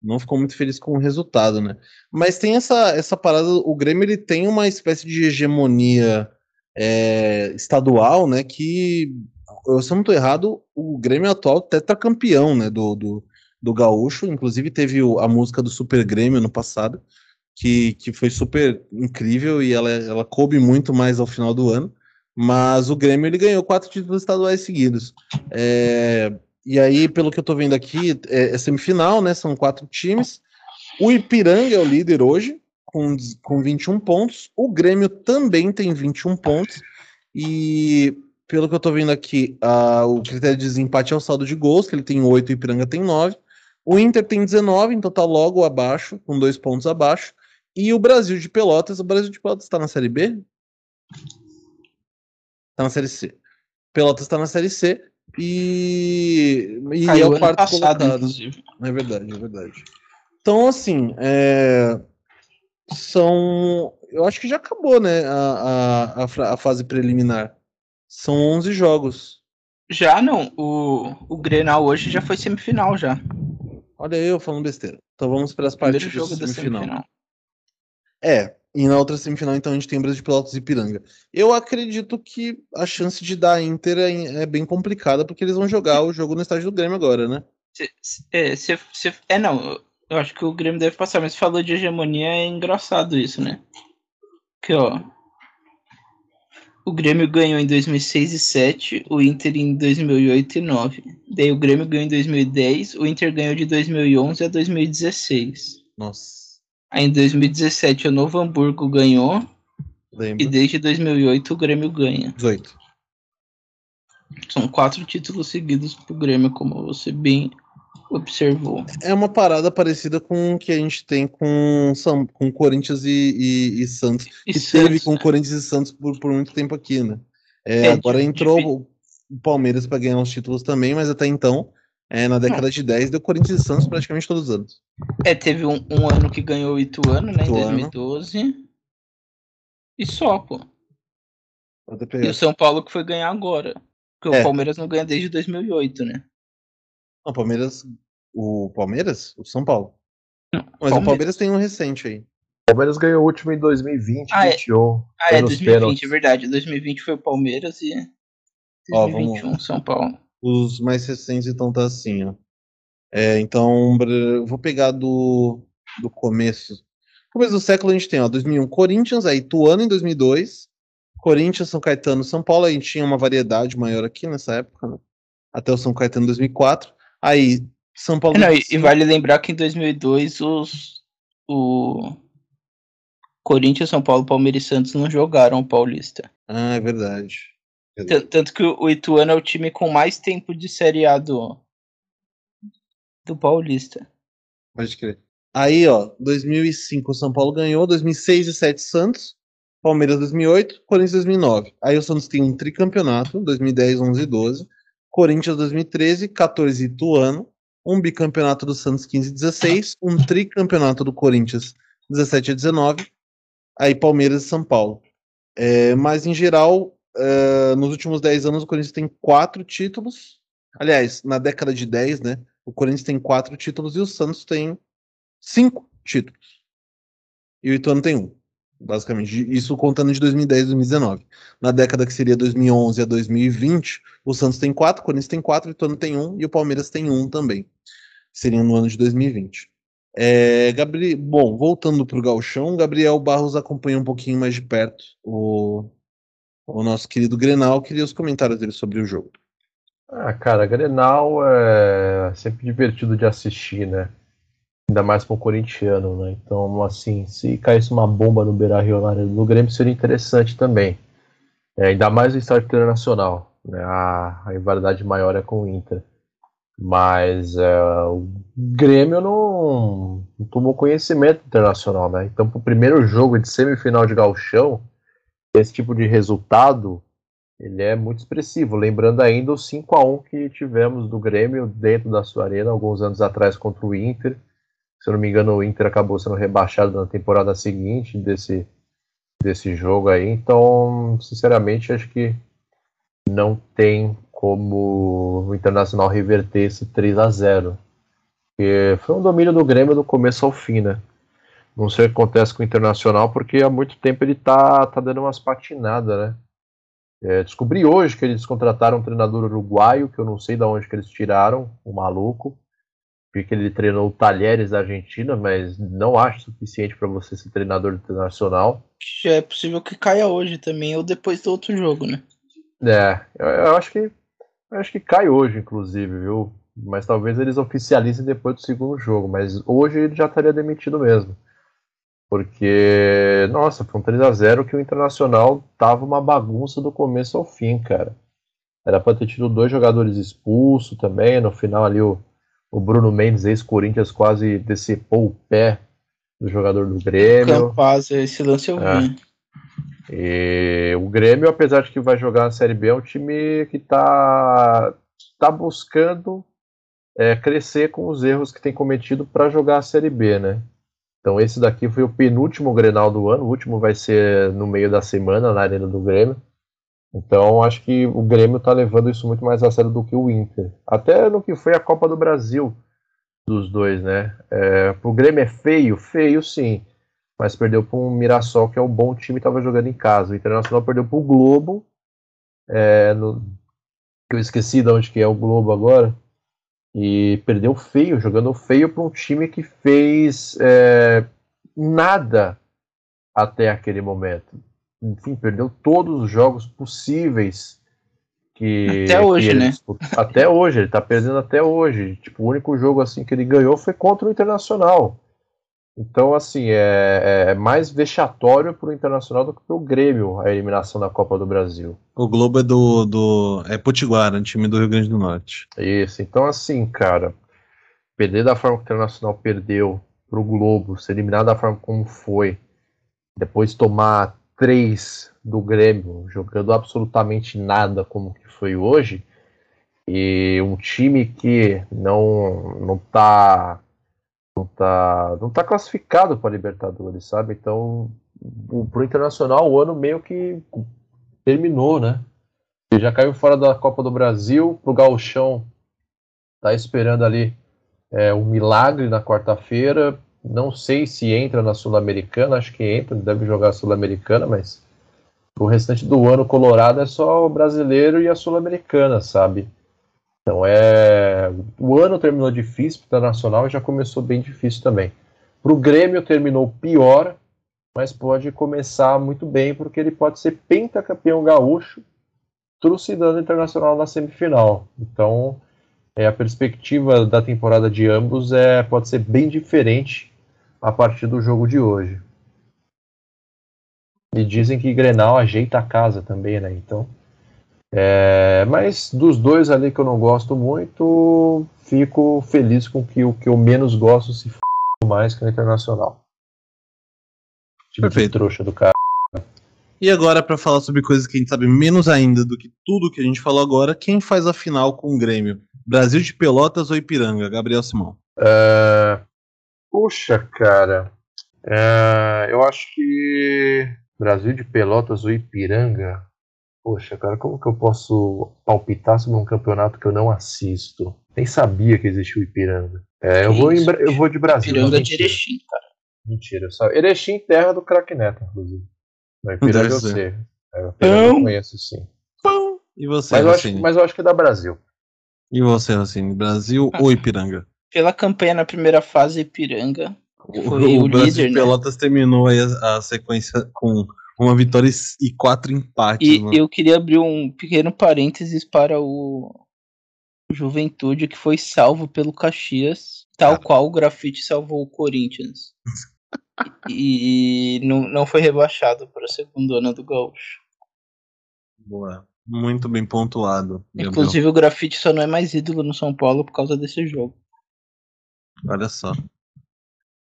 Não ficou muito feliz com o resultado, né? Mas tem essa, essa parada, o Grêmio ele tem uma espécie de hegemonia é, estadual, né? Que, eu, se eu não tô errado, o Grêmio atual tetracampeão, né? Do, do, do Gaúcho. Inclusive teve a música do Super Grêmio no passado, que, que foi super incrível e ela, ela coube muito mais ao final do ano. Mas o Grêmio ele ganhou quatro títulos estaduais seguidos. É, e aí, pelo que eu tô vendo aqui, é, é semifinal, né? São quatro times. O Ipiranga é o líder hoje, com, com 21 pontos. O Grêmio também tem 21 pontos. E pelo que eu tô vendo aqui, a- o critério de desempate é o saldo de gols, que ele tem 8 e o Ipiranga tem 9. O Inter tem 19, então tá logo abaixo, com dois pontos abaixo. E o Brasil de Pelotas, o Brasil de Pelotas tá na Série B? Tá na Série C. Pelotas tá na Série C e, e é Caiu o ano quarto passado, colocado. inclusive. É verdade, é verdade. Então, assim, é, são. Eu acho que já acabou, né? A, a, a, fase preliminar. São 11 jogos. Já não, o, o Grenal hoje já foi semifinal já. Olha eu falando besteira. Então vamos para as jogo da da semifinal. É, e na outra semifinal, então, a gente tem Brasil de Pelotas e Ipiranga. Eu acredito que a chance de dar Inter é, é bem complicada, porque eles vão jogar o jogo no estádio do Grêmio agora, né? Cê- cê- é, cê- é, não, eu acho que o Grêmio deve passar, mas falou de hegemonia, é engraçado isso, né? Que, ó, O Grêmio ganhou em 2006 e 2007, o Inter em 2008 e 2009. Daí o Grêmio ganhou em 2010, o Inter ganhou de 2011 a 2016. Nossa, Aí em 2017 o Novo Hamburgo ganhou lembro. e desde 2008 o Grêmio ganha. 18. São quatro títulos seguidos pro Grêmio, como você bem observou. É uma parada parecida com o que a gente tem com, São, com Corinthians e, e- e Santos. E que teve Santos, com né? Corinthians e Santos por, por muito tempo aqui, né? É, É, agora entrou o Palmeiras para ganhar os títulos também, mas até então, é, na década de 10, deu Corinthians e Santos praticamente todos os anos. É, teve um, um ano que ganhou o Ituano, né? Em Ituano. 2012. E só, pô. E o São Paulo que foi ganhar agora. Porque É. o Palmeiras não ganha desde 2008, né? Não, Palmeiras. O Palmeiras? O São Paulo. Não, Mas o Palmeiras tem um recente aí. O Palmeiras ganhou o último em 2020, Ah, é. 21. Ah, é nos 2020, pênaltis. é verdade. 2020 foi o Palmeiras e Ó, 2021 São Paulo. Os mais recentes, então, tá assim, ó. É, então, vou pegar do, do começo. Começo do século a gente tem, ó, 2001, Corinthians, aí Ituano em 2002, Corinthians, São Caetano, São Paulo, aí tinha uma variedade maior aqui nessa época, né? Até o São Caetano em 2004. Aí, São Paulo... Não, e, e 2005, vale lembrar que em 2002 os o Corinthians, São Paulo, Palmeiras e Santos não jogaram o Paulista. Ah, é verdade. Tan- Tanto que o o Ituano é o time com mais tempo de Série A do, do Paulista. Pode crer. Aí, ó, 2005 o São Paulo ganhou, 2006 e 7 Santos, Palmeiras 2008, Corinthians 2009. Aí o Santos tem um tricampeonato, 2010, 11 e 12, Corinthians 2013, 14 Ituano, um bicampeonato do Santos 15 e 16, um tricampeonato do Corinthians 17 e 19, aí Palmeiras e São Paulo. É, mas em geral, é, nos últimos 10 anos o Corinthians tem quatro títulos. Aliás, na década de 10, né? O Corinthians tem quatro títulos e o Santos tem cinco títulos. E o Ituano tem um, basicamente. Isso contando de 2010 e 2019. Na década que seria 2011 a 2020, o Santos tem quatro, o Corinthians tem quatro, o Ituano tem um e o Palmeiras tem um também. Seria no ano de 2020. É. Bom, voltando para o Galchão, Gabriel Barros acompanha um pouquinho mais de perto o, o nosso querido Grenal. Queria os comentários dele sobre o jogo. Ah, cara, Grenal é sempre divertido de assistir, né? Ainda mais para um corintiano, né? Então, assim, se caísse uma bomba no Beira-Rio lá no Grêmio, seria interessante também. É, ainda mais no estádio internacional, né? A, a rivalidade maior é com o Inter. Mas é, o Grêmio não, não tomou conhecimento internacional, né? Então, pro primeiro jogo de semifinal de gauchão, esse tipo de resultado ele é muito expressivo, lembrando ainda o 5 a 1 que tivemos do Grêmio dentro da sua arena alguns anos atrás contra o Inter. Se eu não me engano, o Inter acabou sendo rebaixado na temporada seguinte desse, desse jogo aí. Então, sinceramente, acho que não tem como o Internacional reverter esse 3 a 0 Porque foi um domínio do Grêmio do começo ao fim, né? Não sei o que acontece com o Internacional, porque há muito tempo ele tá, tá dando umas patinadas, né? É, descobri hoje que eles contrataram um treinador uruguaio, que eu não sei de onde que eles tiraram, o maluco. Vi que ele treinou o Talheres da Argentina, mas não acho suficiente para você ser treinador internacional. Já é possível que caia hoje também, ou depois do outro jogo, né? É, eu, eu acho que eu acho que cai hoje, inclusive, viu? Mas talvez eles oficializem depois do segundo jogo. Mas hoje ele já estaria demitido mesmo. Porque, nossa, foi um 3x0 que o Internacional tava uma bagunça do começo ao fim, cara. Era pra ter tido dois jogadores expulsos também. No final ali o, o Bruno Mendes, ex-Corinthians, quase decepou o pé do jogador do Grêmio. Campaz, esse lance eu É. vi. E o Grêmio, apesar de que vai jogar na Série B, é um time que está tá buscando é, crescer com os erros que tem cometido para jogar a Série B, né? Então esse daqui foi o penúltimo Grenal do ano, o último vai ser no meio da semana na Arena do Grêmio. Então acho que o Grêmio está levando isso muito mais a sério do que o Inter. Até no que foi a Copa do Brasil dos dois, né? É, pro Grêmio é feio? Feio sim mas perdeu para um Mirassol, que é um bom time estava jogando em casa. O Internacional perdeu para o Globo, é, no, eu esqueci de onde que é o Globo agora, e perdeu feio, jogando feio para um time que fez é, nada até aquele momento. enfim, perdeu todos os jogos possíveis que Até hoje, que ele né? Até hoje, ele tá perdendo até hoje. Tipo, o único jogo assim que ele ganhou foi contra o Internacional. Então, assim, é, é mais vexatório pro Internacional do que pro Grêmio a eliminação da Copa do Brasil. O Globo é do, do. É Potiguara, um time do Rio Grande do Norte. Isso. Então, assim, cara, perder da forma que o Internacional perdeu pro Globo, ser eliminado da forma como foi, depois tomar três do Grêmio, jogando absolutamente nada como que foi hoje, e um time que não não tá não tá não tá classificado para Libertadores, sabe? Então, o, pro Internacional o ano meio que terminou, né? Ele já caiu fora da Copa do Brasil, pro Gauchão tá esperando ali é, um milagre na quarta-feira. Não sei se entra na Sul-Americana, acho que entra, deve jogar Sul-Americana, mas o restante do ano Colorado é só o brasileiro e a Sul-Americana, sabe? Então é. O ano terminou difícil para o Internacional e já começou bem difícil também. Para o Grêmio terminou pior, mas pode começar muito bem, porque ele pode ser pentacampeão gaúcho, trucidando o Internacional na semifinal. Então é, a perspectiva da temporada de ambos é, pode ser bem diferente a partir do jogo de hoje. E dizem que Grenal ajeita a casa também, né? Então. É, mas dos dois ali que eu não gosto muito, fico feliz com que o que eu menos gosto se f mais que o Internacional. Tipo Perfeito. trouxa do cara. E agora, pra falar sobre coisas que a gente sabe menos ainda do que tudo que a gente falou agora, quem faz a final com o Grêmio? Brasil de Pelotas ou Ipiranga? Gabriel Simão. É, Puxa, cara. É, eu acho que Brasil de Pelotas ou Ipiranga. Poxa, cara, como que eu posso palpitar sobre um campeonato que eu não assisto? Nem sabia que existia o Ipiranga. É, eu, vou em eu vou de Brasil. Piranga não, de. Erechim, cara. Mentira, só. Erechim, terra do craque Neto, inclusive. Não, Ipiranga eu ser. sei. É, o Ipiranga eu Não. conheço sim. E você, Mas eu, acho, mas eu acho que é da Brasil. E você, Rossini? Brasil ou Ipiranga? Pela campanha na primeira fase, Ipiranga. O, Foi o Brasil líder, de né? Pelotas terminou aí a, a sequência com uma vitória e- quatro empates. E né? eu queria abrir um pequeno parênteses para o Juventude, que foi salvo pelo Caxias, tal Ah. qual o Grafite salvou o Corinthians. [LAUGHS] e não, não foi rebaixado para o segundo ano do Gaúcho. Boa. Muito bem pontuado. Inclusive, o Grafite só não é mais ídolo no São Paulo por causa desse jogo. Olha só.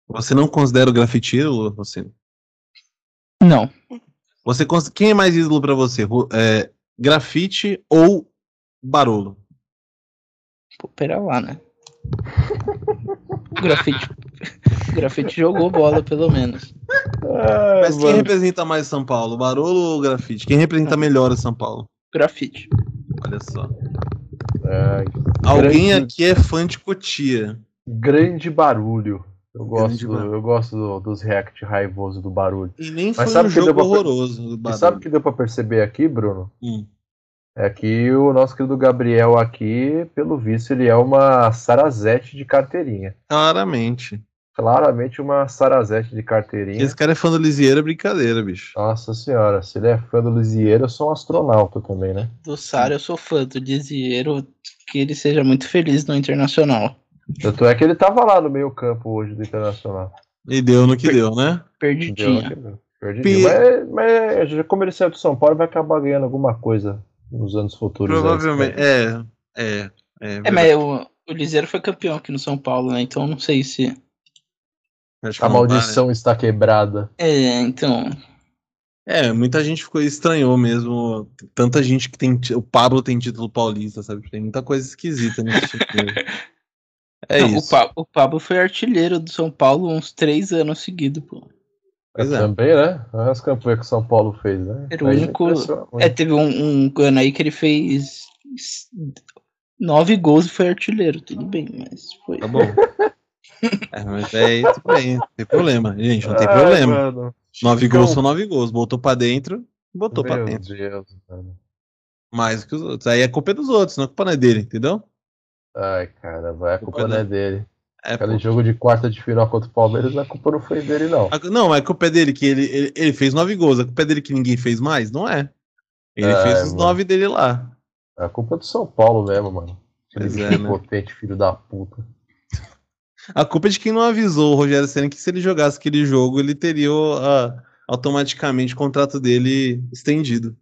Você não considera o grafiteiro, Rossini? Não. Você cons- Quem é mais ídolo pra você? É, grafite ou Barolo? Pô, pera lá, né? O Grafite, o Grafite jogou bola, pelo menos. Mas quem representa mais São Paulo? Barolo ou grafite? Quem representa melhor o São Paulo? Grafite. Olha só. Ai, Alguém Grande- aqui é fã de Cotia. grande barulho. Eu gosto, do- eu gosto do- dos react raivosos do barulho. E nem Mas foi sabe um que deu jogo pra- horroroso do E Barolo. sabe o que deu pra perceber aqui, Bruno? Hum. É que o nosso querido Gabriel aqui, pelo visto, ele é uma Sarazete de carteirinha. Claramente. Claramente uma Sarazete de carteirinha. Esse cara é fã do Lisieiro, é brincadeira, bicho. Nossa senhora, se ele é fã do Lisieiro, eu sou um astronauta também, né? Do Sara, eu sou fã do Dizieiro, que ele seja muito feliz no Internacional. Tanto é que ele tava lá no meio campo hoje do Internacional. E deu no que deu, né? Deu, Perdidinho. né? Perdidinho. Mas, mas já como ele saiu do São Paulo, ele vai acabar ganhando alguma coisa nos anos futuros. Provavelmente. É, é. É, É, mas o, o Liseiro foi campeão aqui no São Paulo, né? Então não sei se. A tá, né? maldição está quebrada. É, então. É, muita gente ficou estranhou mesmo. Tanta gente que tem. O Pablo tem título paulista, sabe? Tem muita coisa esquisita nesse time. [LAUGHS] É Não, isso. O, Pa- o Pablo foi artilheiro do São Paulo uns três anos seguidos, pô. Pois é. Também, né? Olha as campanhas que o São Paulo fez, né? Era o Aí único-. É, teve um, um ano aí que ele fez nove gols e foi artilheiro, tudo bem, mas foi. Tá bom. [LAUGHS] É, mas é isso bem. Não tem problema, gente. Não tem Ai, problema. mano. Nove gols são nove gols. Botou pra dentro, botou pra Meu dentro. Deus, mano. Mais que os outros. Aí a culpa é dos outros, não a culpa não é dele, entendeu? Ai, cara, vai, a Culpa culpa não é dele. É, pô. Aquele jogo de quarta de final contra o Palmeiras, a culpa não foi dele, não. A- Não, a culpa é dele que ele, ele, ele fez nove gols. A culpa é dele que ninguém fez mais? Não é. Ele É, fez os mano. nove dele lá. A culpa é do São Paulo mesmo, mano. Aquele Pois é, né? potente, filho da puta. [LAUGHS] A culpa é de quem não avisou o Rogério Senna que se ele jogasse aquele jogo, ele teria a- automaticamente o contrato dele estendido.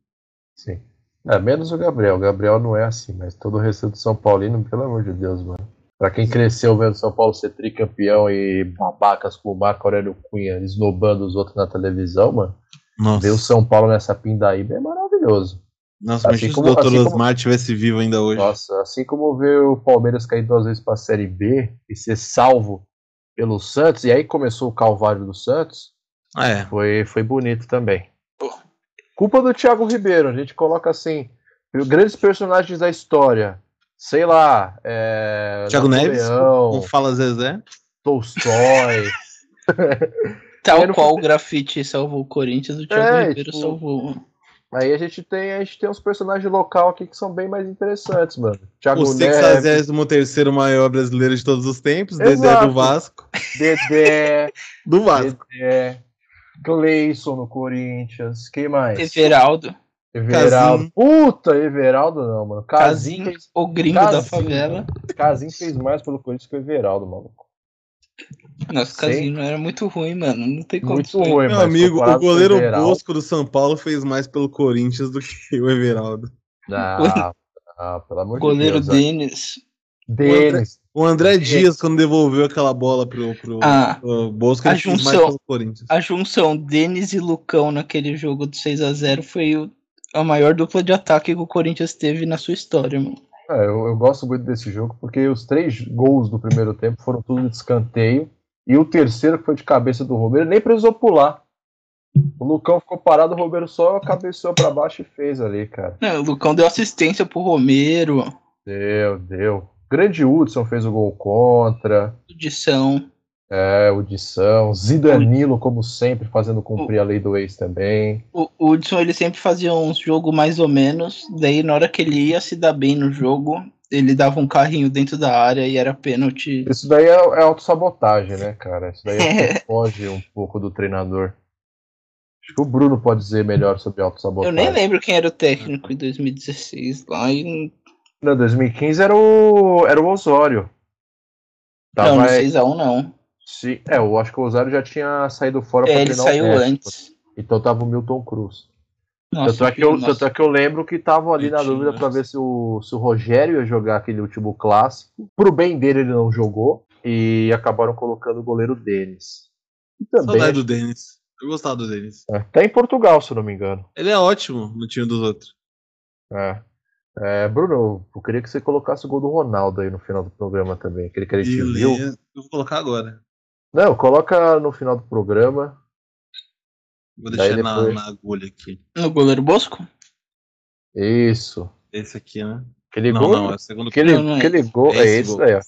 Sim. É, menos o Gabriel. O Gabriel não é assim, mas todo o resto do São Paulino, pelo amor de Deus, mano. Pra quem cresceu vendo São Paulo ser tricampeão e babacas como o Marco Aurélio Cunha esnobando os outros na televisão, mano, Nossa, ver o São Paulo nessa pindaíba é maravilhoso. Nossa assim mas se como- o Dr. assim como- Osmar tivesse vivo ainda hoje. Nossa, assim como ver o Palmeiras cair duas vezes pra Série B e ser salvo pelo Santos, e aí começou o calvário do Santos, Ah, é. foi, foi bonito também. Pô. Culpa do Thiago Ribeiro, a gente coloca assim, grandes personagens da história. Sei lá, é, Thiago Neves, Napoleão, com Fala Zezé. Tolstói. [LAUGHS] Tal qual o grafite salvou o Corinthians, o Thiago É, Ribeiro tipo, salvou. aí a gente tem, a gente tem uns personagens local aqui que são bem mais interessantes, mano. Thiago O Neves, 63 maior brasileiro de todos os tempos, Dedé Exato. [LAUGHS] do Vasco. Dedé, Do Vasco. Dedé, Gleison no Corinthians, quem mais? Everaldo, Everaldo. Puta, Everaldo não, mano. Casim Casim, fez, o gringo da Casim. favela. Casim fez mais pelo Corinthians que o Everaldo, maluco. Nossa, Sim. Casim não era muito ruim, mano. Não tem como. Muito ruim, Meu amigo, o goleiro Bosco do São Paulo fez mais pelo Corinthians do que o Everaldo. [LAUGHS] Não, não, pelo amor Goleiro de Deus. Denis. Denis. O André Dias, quando devolveu aquela bola pro, pro, Ah, pro Bosco, ele a fez mais junção- pelo Corinthians. a junção Denis e Lucão naquele jogo do 6 a 0 foi o- a maior dupla de ataque que o Corinthians teve na sua história, mano. É, eu, eu gosto muito desse jogo porque os três gols do primeiro tempo foram tudo de escanteio. E o terceiro, que foi de cabeça do Romero, nem precisou pular. O Lucão ficou parado, o Romero só cabeceou pra baixo e fez ali, cara. Não, o Lucão deu assistência pro Romero, Deu, deu. Grande Hudson fez o gol contra. Edição. É, o Dição. Zidanilo, como sempre, fazendo cumprir a lei do ex também. O o Hudson ele sempre fazia uns jogos mais ou menos, daí na hora que ele ia se dar bem no jogo, ele dava um carrinho dentro da área e era pênalti. Isso daí é, é autossabotagem, né, cara? Isso daí é [LAUGHS] foge um pouco do treinador. Acho que o Bruno pode dizer melhor sobre Eu autossabotagem. nem lembro quem era o técnico em 2016 lá e Não, 2015 era o, era o Osório. não, Tava, no 6x1 não. se- é, eu acho que o Osório já tinha saído fora É, ele saiu México. antes. Então tava o Milton Cruz. Nossa, tanto, é que eu, nossa. tanto é que eu lembro que estavam ali na dúvida pra ver se o, se o Rogério ia jogar aquele último clássico. Pro bem dele, ele não jogou. E acabaram colocando o goleiro Denis. E também. Saudade do Denis. Eu gostava do Denis. É, tá em Portugal, se eu não me engano. Ele é ótimo no time dos outros. É. É, Bruno, eu queria que você colocasse o gol do Ronaldo aí no final do programa também. Aquele que a gente viu. Beleza. Eu vou colocar agora. Não, coloca no final do programa. Vou deixar na, depois- na agulha aqui. No goleiro Bosco? Isso. Esse aqui, né? Aquele não, gol. não, é o segundo. aquele, Não, não é aquele esse. gol. É É esse esse gol. daí, ó.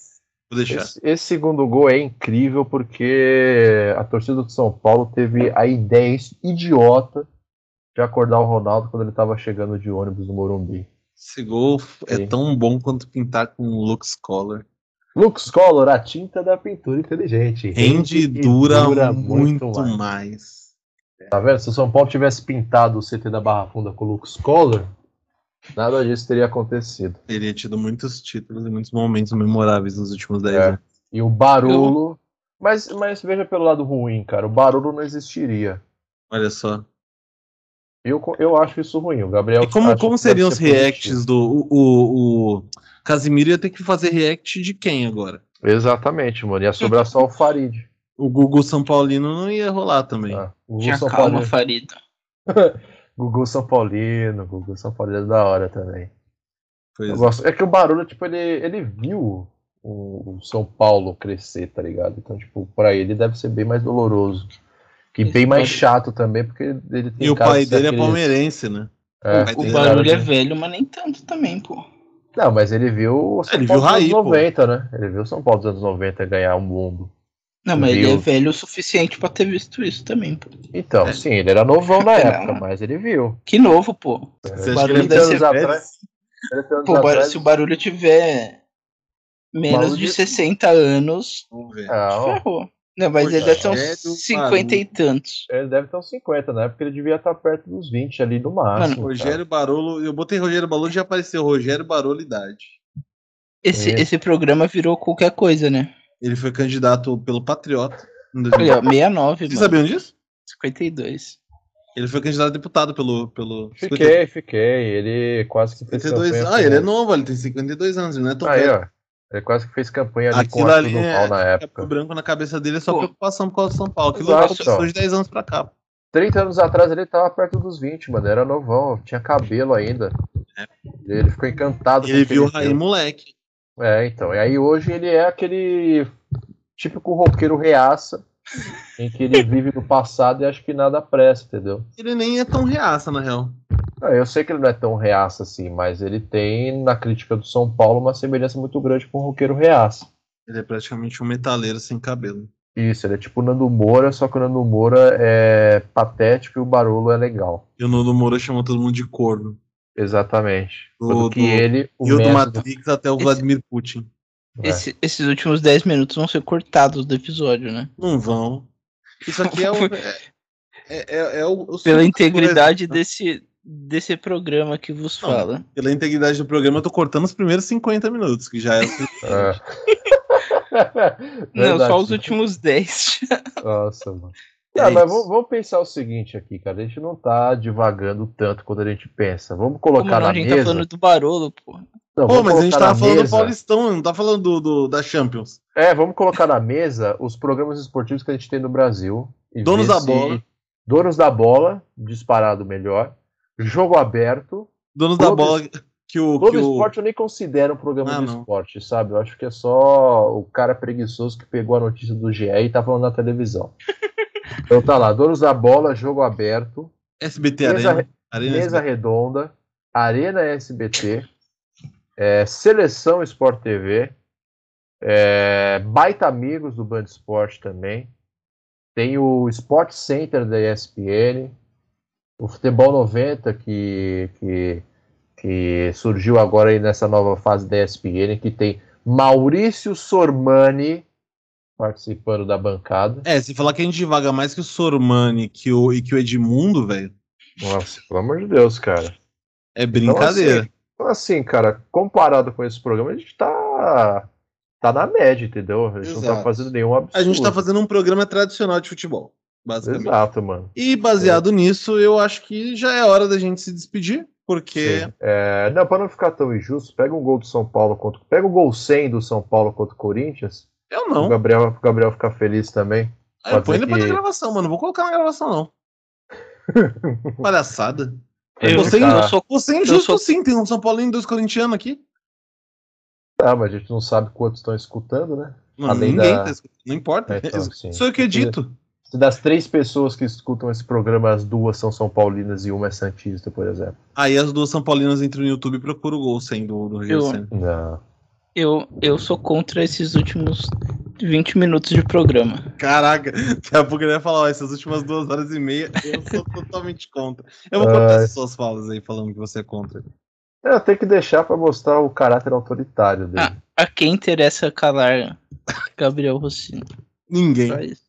Vou deixar. Esse, esse segundo gol é incrível porque a torcida do São Paulo teve a ideia idiota de acordar o Ronaldo quando ele estava chegando de ônibus no Morumbi. Esse gol é Sim. tão bom quanto pintar com Lux Color. Lux Color, a tinta da pintura inteligente. Rende e dura, muito, mais. Tá vendo? Se o São Paulo tivesse pintado o CT da Barra Funda com Lux Color, nada disso teria acontecido. Teria tido muitos títulos e muitos momentos memoráveis nos últimos 10 É. anos. E o barulho. Mas, mas veja pelo lado ruim, cara. O barulho não existiria. Olha só. Eu, eu acho isso ruim. O Gabriel. E como, como seriam os ser positivo. reacts do. O, o, o Casimiro ia ter que fazer react de quem agora? Exatamente, mano. Ia sobrar só o Farid. [LAUGHS] O Gugu São Paulino não ia rolar também. Ah, Gugu Tinha São calma, Paulino. Farido. [LAUGHS] Gugu São Paulino. Gugu São Paulino é da hora também. Pois Eu é. gosto. É que o barulho, tipo, ele, ele viu o, o São Paulo crescer, tá ligado? Então, tipo, pra ele deve ser bem mais doloroso. Que Esse bem mais barulho- chato também, porque ele tem E o pai de dele é palmeirense, né? É, O ter barulho é velho, mas nem tanto também, pô. Não, mas ele viu o São Ele Paulo viu dos Raí, anos pô. 90, né? Ele viu o São Paulo dos anos 90 ganhar um mundo. Não, mas ele é Viu. velho o suficiente pra ter visto isso também, pô. Então, É. sim, ele era novão na [LAUGHS] Não. época, mas ele viu. Que novo, pô. Você O barulho deve ser atrás- 30 anos Pô, atrás, se o barulho tiver Menos de de- 60 anos, Vamos ver. Não, ferrou. Não, mas ele deve ter uns Rogério 50 e tantos. ele deve ter uns 50, né? Porque ele devia estar perto dos 20 ali no máximo. cara. Rogério Barolo, eu botei Rogério Barolo e já apareceu Rogério Barolo idade. Esse, É. esse programa virou qualquer coisa, né? Ele foi candidato pelo Patriota. em Olha, 2000. 69, Vocês mano. sabiam disso? 52. Ele foi candidato a deputado pelo. pelo Fiquei, fiquei. Ele quase que fez 52 campanha. Ah, ele é novo, ele tem 52 anos, ele não é tão Aí, velho. ó. Ele quase que fez campanha ali com o Aquilo ali é, na é época. branco na cabeça dele é só Pô. preocupação por causa do São Paulo. Aquilo Exato, então. de 10 anos pra cá. 30 anos atrás ele tava perto dos 20, mano. Era novão, tinha cabelo ainda. Ele ficou encantado É. Ele com viu o Raí moleque. É, então. E aí hoje ele é aquele típico roqueiro reaça, em que ele [LAUGHS] vive no passado e acha que nada presta, entendeu? Ele nem é tão reaça, na real. Não, eu sei que ele não é tão reaça assim, mas ele tem na crítica do São Paulo uma semelhança muito grande com o roqueiro reaça. Ele é praticamente um metaleiro sem cabelo. Isso, ele é tipo o Nando Moura, só que o Nando Moura é patético e o Barolo é legal. E o Nuno Moura chamou todo mundo de corno. Exatamente. O Quando que do- ele, o e o do Matrix até o Esse- Vladimir Putin. É. Esse- esses últimos 10 minutos vão ser cortados do episódio, né? Não vão. Isso aqui é o. [LAUGHS] É, é, é- o, o Pela integridade do- desse, desse programa que vos Não. fala. Pela integridade do programa, eu tô cortando os primeiros 50 minutos, que já é. É. [LAUGHS] Não, só os últimos 10. Nossa, mano. É Ah, mas vamos, vamos pensar o seguinte aqui, cara. A gente não tá divagando tanto quando a gente pensa. Vamos Como colocar não, na a gente mesa. tá falando do Barolo, pô. Não, Pô, mas a gente tava falando do mesa- Paulistão, não tá falando do, do- da Champions. É, vamos colocar na mesa os programas esportivos que a gente tem no Brasil. e Donos da se- bola. Donos da bola, disparado melhor. Jogo aberto. Donos da bola que o. Globo Que o Esporte eu nem considero um programa Ah, de não. esporte, sabe? Eu acho que é só o cara preguiçoso que pegou a notícia do GE e tá falando na televisão. [LAUGHS] então tá lá, Donos da Bola, Jogo Aberto, SBT Mesa Arena. Arena Mesa SBT. Redonda, Arena SBT, é, Seleção Sport TV, é, Baita Amigos do Band Esporte também, tem o Sport Center da ESPN, o Futebol 90 que, que, que surgiu agora aí nessa nova fase da ESPN, que tem Maurício Sormani participando da bancada. É, se falar que a gente divaga mais que o Sormani que o, e que o Edmundo, velho, Nossa, pelo amor de Deus, cara. é brincadeira. Então, assim, cara, comparado com esse programa, a gente tá, tá na média, entendeu? A gente não tá Exato. fazendo nenhum absurdo. a gente tá fazendo um programa tradicional de futebol, basicamente. Exato, mano. E baseado nisso, eu acho que já é hora da gente se despedir, porque. É, não, pra não ficar tão injusto, pega um gol do São Paulo contra. Pega o gol 100 do São Paulo contra o Corinthians. eu O não. Gabriel, o Gabriel ficar feliz também. Ah, eu pode põe ser depois que- da gravação, mano. Não vou colocar na gravação, não. [LAUGHS] Palhaçada. Eu, Você, tá- eu sou você é injusto sou- sim, tem um São Paulo e dois corintianos aqui. Tá, mas a gente não sabe quantos estão escutando, né? Mano, Além ninguém da- tá escutando, não importa. É, então, sim. Sou eu que edito. Se das três pessoas que escutam esse programa, as duas são São Paulinas e uma é Santista, por exemplo. Aí as duas São Paulinas entram no YouTube e procuram o gol sem do, do Rogério Eu-. Não. eu, eu sou contra esses últimos 20 minutos de programa. Caraca, daqui a pouco ele vai falar, ó, essas últimas duas horas e meia, eu sou [LAUGHS] totalmente contra. Eu vou cortar Ai. essas suas falas aí falando que você é contra. É, tem que deixar pra mostrar o caráter autoritário dele. Ah, a quem interessa calar Gabriel Rossini? Ninguém. Só isso.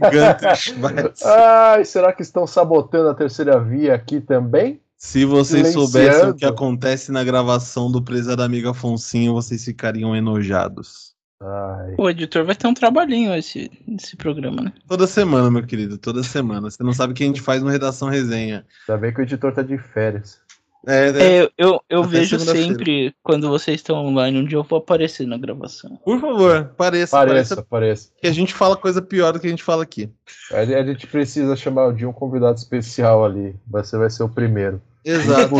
Gunter. Ai, será que estão sabotando a terceira via aqui também? Se vocês Silenciando. soubessem o que acontece na gravação do Prezado Amigo Afonsinho, vocês ficariam enojados. Ai. O editor vai ter um trabalhinho esse, esse programa, né? Toda semana, meu querido, toda semana. Você não sabe o que a gente faz no Redação Resenha. Ainda bem que o editor tá de férias. É, é, É, eu, eu, eu vejo sempre quando vocês estão online, um dia eu vou aparecer na gravação. Por favor, pareça, Pareça, pareça pareça. que a gente fala coisa pior do que a gente fala aqui. A a gente precisa chamar de um convidado especial ali. Você vai ser o primeiro. Exato.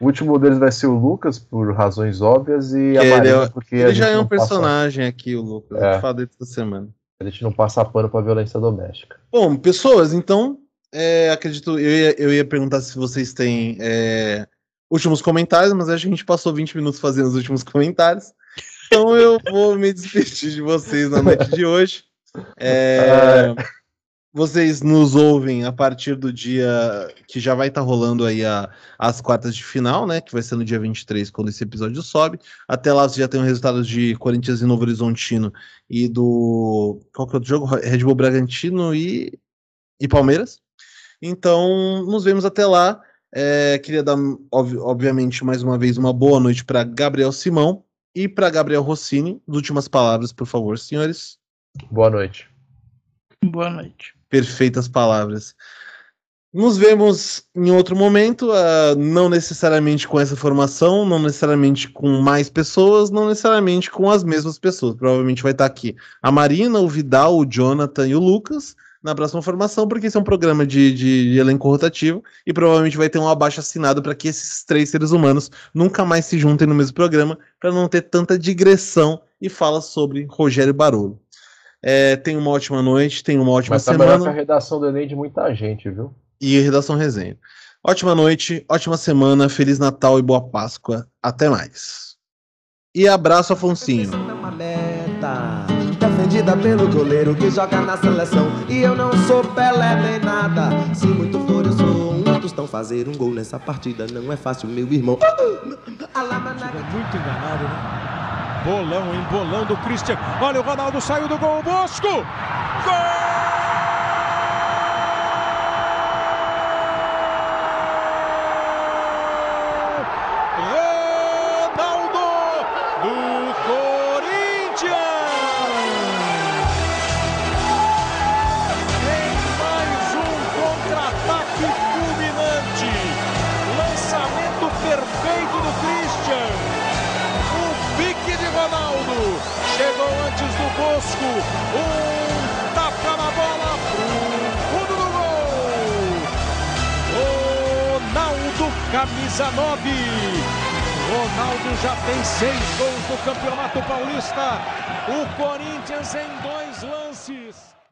O último deles vai ser o Lucas, por razões óbvias, e a Ele Marina, é- porque Ele já é um passa, personagem aqui, o Lucas. É. A gente fala dele toda semana. a gente não passa pano pra violência doméstica. Bom, pessoas, então, é, acredito, eu ia, eu ia perguntar se vocês têm é, últimos comentários, mas acho que a gente passou 20 minutos fazendo os últimos comentários. Então eu vou me despedir de vocês na noite de hoje. É, vocês nos ouvem a partir do dia que já vai estar tá rolando aí a, as quartas de final, né? Que vai ser no dia 23, quando esse episódio sobe. Até lá você já tem os resultados de Corinthians e Novo Horizontino e do. Qual que é o jogo? Red Bull Bragantino e, e Palmeiras. Então, nos vemos até lá. É, queria dar, ob obviamente, mais uma vez, uma boa noite para Gabriel Simão e para Gabriel Rossini. As últimas palavras, por favor, senhores. Boa noite. Boa noite. Perfeitas palavras. Nos vemos em outro momento, uh, não necessariamente com essa formação, não necessariamente com mais pessoas, não necessariamente com as mesmas pessoas. Provavelmente vai estar aqui a Marina, o Vidal, o Jonathan e o Lucas na próxima formação, porque esse é um programa de, de, de elenco rotativo e provavelmente vai ter um abaixo assinado para que esses três seres humanos nunca mais se juntem no mesmo programa, para não ter tanta digressão e fala sobre Rogério Barolo. É, tenha uma ótima noite, tenha uma ótima Mas semana. Mas a redação do Enem de muita gente, viu? E a redação resenha. Ótima noite, ótima semana, Feliz Natal e boa Páscoa. Até mais. E abraço, Afonsinho. Defendida pelo goleiro que joga na seleção. E eu não sou Pelé nem nada. Se muito for, eu sou um tostão. Fazer um gol nessa partida não é fácil, meu irmão. Muito enganado, né? Bolão, hein? Bolão do Christian. Olha o Ronaldo saiu do gol. Bosco! Gol! Camisa 9. Ronaldo já tem seis gols no Campeonato Paulista. O Corinthians em dois lances.